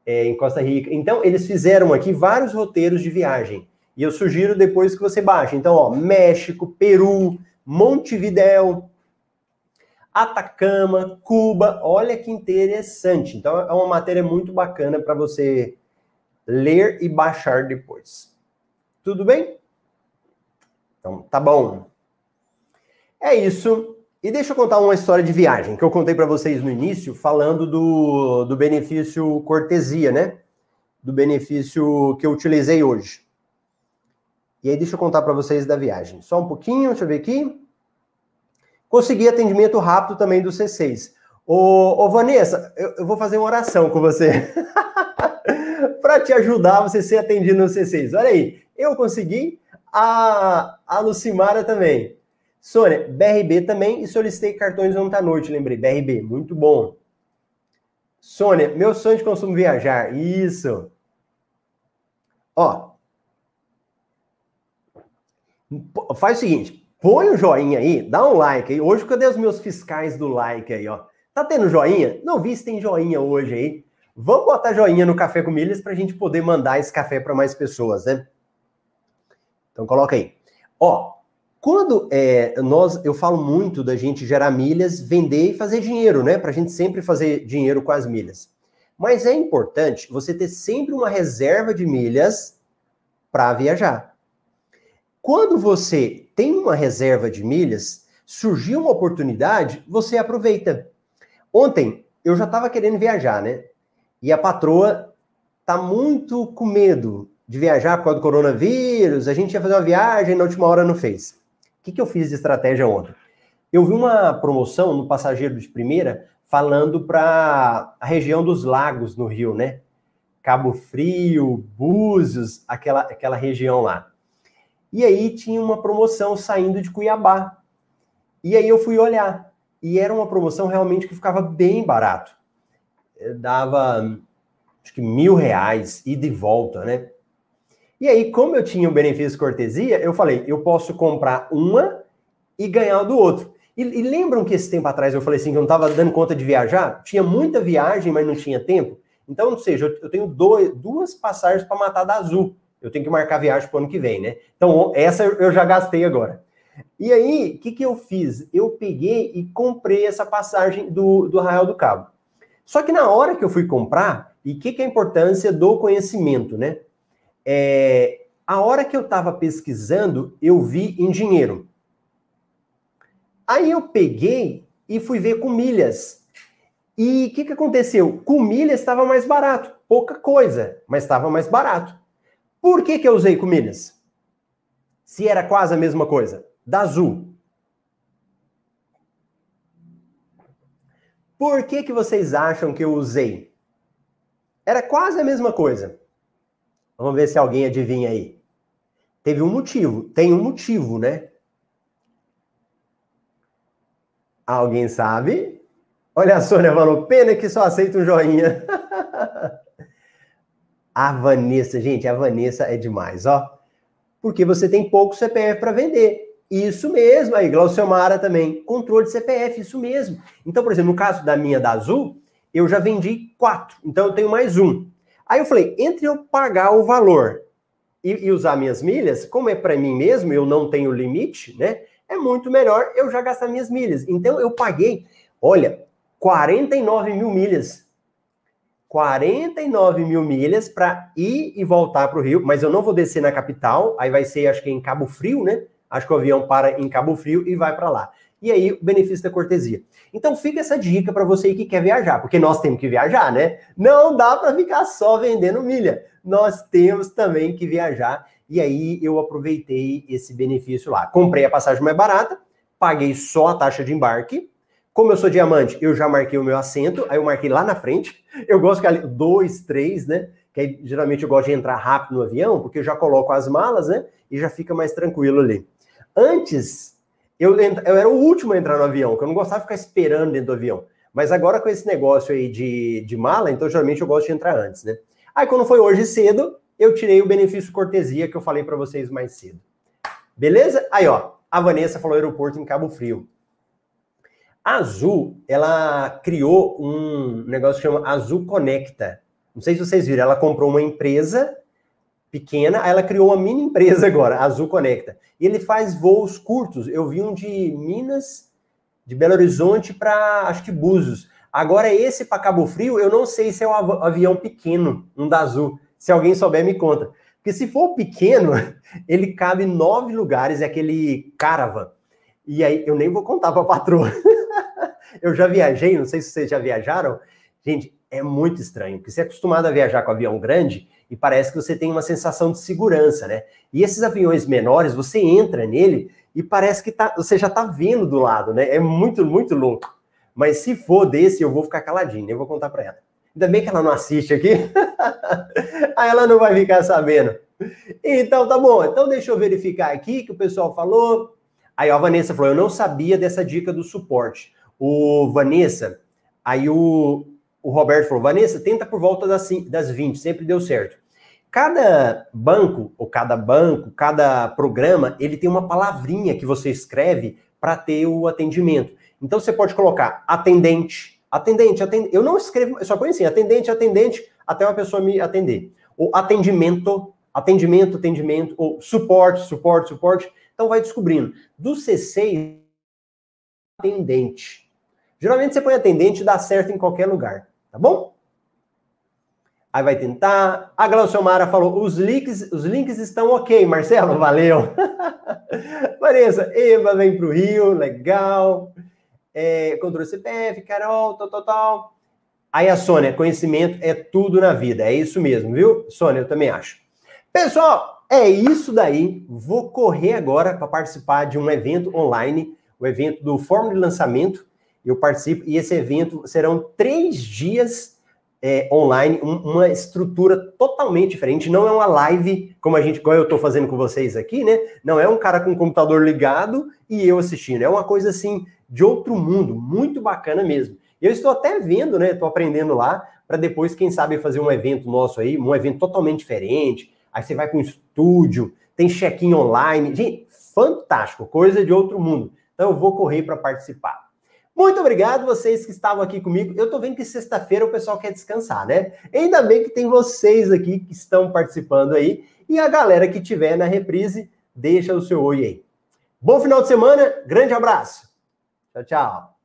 é, em Costa Rica. Então, eles fizeram aqui vários roteiros de viagem. E eu sugiro depois que você baixe. Então, ó, México, Peru, Montevidéu, Atacama, Cuba. Olha que interessante. Então, é uma matéria muito bacana para você ler e baixar depois. Tudo bem? Então, tá bom. É isso. E deixa eu contar uma história de viagem que eu contei para vocês no início, falando do, do benefício cortesia, né? Do benefício que eu utilizei hoje. E aí, deixa eu contar para vocês da viagem. Só um pouquinho, deixa eu ver aqui. Consegui atendimento rápido também do C6. Ô, ô Vanessa, eu, eu vou fazer uma oração com você. para te ajudar você ser atendido no C6. Olha aí, eu consegui, a, a Lucimara também. Sônia, BRB também e solicitei cartões ontem à noite, lembrei. BRB, muito bom. Sônia, meu sonho de consumo viajar. Isso. Ó. Faz o seguinte, põe o joinha aí, dá um like aí. Hoje, cadê os meus fiscais do like aí, ó? Tá tendo joinha? Não vi se tem joinha hoje aí. Vamos botar joinha no Café com Milhas para a gente poder mandar esse café para mais pessoas, né? Então coloca aí. Ó, quando é, nós, eu falo muito da gente gerar milhas, vender e fazer dinheiro, né? Para a gente sempre fazer dinheiro com as milhas. Mas é importante você ter sempre uma reserva de milhas para viajar. Quando você tem uma reserva de milhas, surgiu uma oportunidade, você aproveita. Ontem eu já estava querendo viajar, né? E a patroa tá muito com medo de viajar por causa do coronavírus. A gente ia fazer uma viagem na última hora não fez. O que, que eu fiz de estratégia ontem? Eu vi uma promoção no passageiro de primeira falando para a região dos lagos no Rio, né? Cabo Frio, Búzios, aquela, aquela região lá. E aí tinha uma promoção saindo de Cuiabá. E aí eu fui olhar. E era uma promoção realmente que ficava bem barato. Dava acho que mil reais e volta, né? E aí, como eu tinha o benefício cortesia, eu falei, eu posso comprar uma e ganhar do outro. E, e lembram que esse tempo atrás eu falei assim, que eu não estava dando conta de viajar? Tinha muita viagem, mas não tinha tempo. Então, ou seja, eu, eu tenho dois, duas passagens para matar da Azul. Eu tenho que marcar viagem para o ano que vem, né? Então, essa eu já gastei agora. E aí, o que, que eu fiz? Eu peguei e comprei essa passagem do, do Arraial do Cabo. Só que na hora que eu fui comprar, e o que, que é a importância do conhecimento, né? É, a hora que eu estava pesquisando, eu vi em dinheiro. Aí eu peguei e fui ver com milhas. E o que, que aconteceu? Com milhas estava mais barato. Pouca coisa, mas estava mais barato. Por que, que eu usei com milhas? Se era quase a mesma coisa. Da Azul. Por que, que vocês acham que eu usei? Era quase a mesma coisa. Vamos ver se alguém adivinha aí. Teve um motivo. Tem um motivo, né? Alguém sabe? Olha a Sônia falou, pena que só aceita um joinha. A Vanessa, gente, a Vanessa é demais, ó. Porque você tem pouco CPF para vender. Isso mesmo, aí, Glauciomara também. Controle de CPF, isso mesmo. Então, por exemplo, no caso da minha da Azul, eu já vendi quatro, então eu tenho mais um. Aí eu falei, entre eu pagar o valor e, e usar minhas milhas, como é para mim mesmo, eu não tenho limite, né? É muito melhor eu já gastar minhas milhas. Então eu paguei, olha, 49 mil milhas. 49 mil milhas para ir e voltar para o Rio, mas eu não vou descer na capital, aí vai ser, acho que em Cabo Frio, né? Acho que o avião para em Cabo Frio e vai para lá. E aí, o benefício da cortesia. Então, fica essa dica para você que quer viajar, porque nós temos que viajar, né? Não dá para ficar só vendendo milha. Nós temos também que viajar. E aí, eu aproveitei esse benefício lá. Comprei a passagem mais barata, paguei só a taxa de embarque. Como eu sou diamante, eu já marquei o meu assento, aí eu marquei lá na frente. Eu gosto que ali, dois, três, né? Que aí, geralmente eu gosto de entrar rápido no avião, porque eu já coloco as malas, né? E já fica mais tranquilo ali. Antes eu, eu era o último a entrar no avião, que eu não gostava de ficar esperando dentro do avião. Mas agora com esse negócio aí de, de mala, então geralmente eu gosto de entrar antes, né? Aí quando foi hoje cedo, eu tirei o benefício cortesia que eu falei para vocês mais cedo. Beleza? Aí, ó, a Vanessa falou aeroporto em Cabo Frio. A Azul, ela criou um negócio que chama Azul Conecta. Não sei se vocês viram, ela comprou uma empresa pequena, ela criou uma mini empresa agora, Azul Conecta. E ele faz voos curtos. Eu vi um de Minas, de Belo Horizonte para acho que Búzios. Agora esse para Cabo Frio, eu não sei se é um avião pequeno, um da Azul. Se alguém souber, me conta. Porque se for pequeno, ele cabe em nove lugares, é aquele caravan. E aí eu nem vou contar para a patroa. eu já viajei, não sei se vocês já viajaram. Gente, é muito estranho, porque você é acostumado a viajar com avião grande, e parece que você tem uma sensação de segurança, né? E esses aviões menores, você entra nele e parece que tá, você já está vendo do lado, né? É muito, muito louco. Mas se for desse, eu vou ficar caladinho, eu vou contar para ela. Ainda bem que ela não assiste aqui. Aí ela não vai ficar sabendo. Então, tá bom. Então, deixa eu verificar aqui que o pessoal falou. Aí, ó, a Vanessa falou: eu não sabia dessa dica do suporte. O Vanessa, aí o, o Roberto falou: Vanessa, tenta por volta das, das 20, sempre deu certo. Cada banco, ou cada banco, cada programa, ele tem uma palavrinha que você escreve para ter o atendimento. Então você pode colocar atendente, atendente, atendente. Eu não escrevo, eu só põe assim, atendente, atendente, até uma pessoa me atender. Ou atendimento, atendimento, atendimento, ou suporte, suporte, suporte. Então vai descobrindo. Do C6, atendente. Geralmente você põe atendente e dá certo em qualquer lugar, tá bom? Aí vai tentar. A Glauciomara falou: os links, os links estão ok, Marcelo, valeu. Vanessa, Eva vem para o Rio, legal. É, controle CPF, Carol, tal, tal, tal. Aí a Sônia, conhecimento é tudo na vida. É isso mesmo, viu? Sônia, eu também acho. Pessoal, é isso daí. Vou correr agora para participar de um evento online, o evento do Fórmula de Lançamento. Eu participo e esse evento serão três dias é, online, um, uma estrutura totalmente diferente. Não é uma live como a gente, igual eu estou fazendo com vocês aqui, né? Não é um cara com o computador ligado e eu assistindo. É uma coisa assim de outro mundo, muito bacana mesmo. Eu estou até vendo, né? Estou aprendendo lá para depois, quem sabe, fazer um evento nosso aí, um evento totalmente diferente. Aí você vai com um estúdio, tem check-in online. Gente, fantástico, coisa de outro mundo. Então eu vou correr para participar. Muito obrigado vocês que estavam aqui comigo. Eu tô vendo que sexta-feira o pessoal quer descansar, né? Ainda bem que tem vocês aqui que estão participando aí e a galera que tiver na reprise, deixa o seu oi aí. Bom final de semana, grande abraço. Tchau, tchau.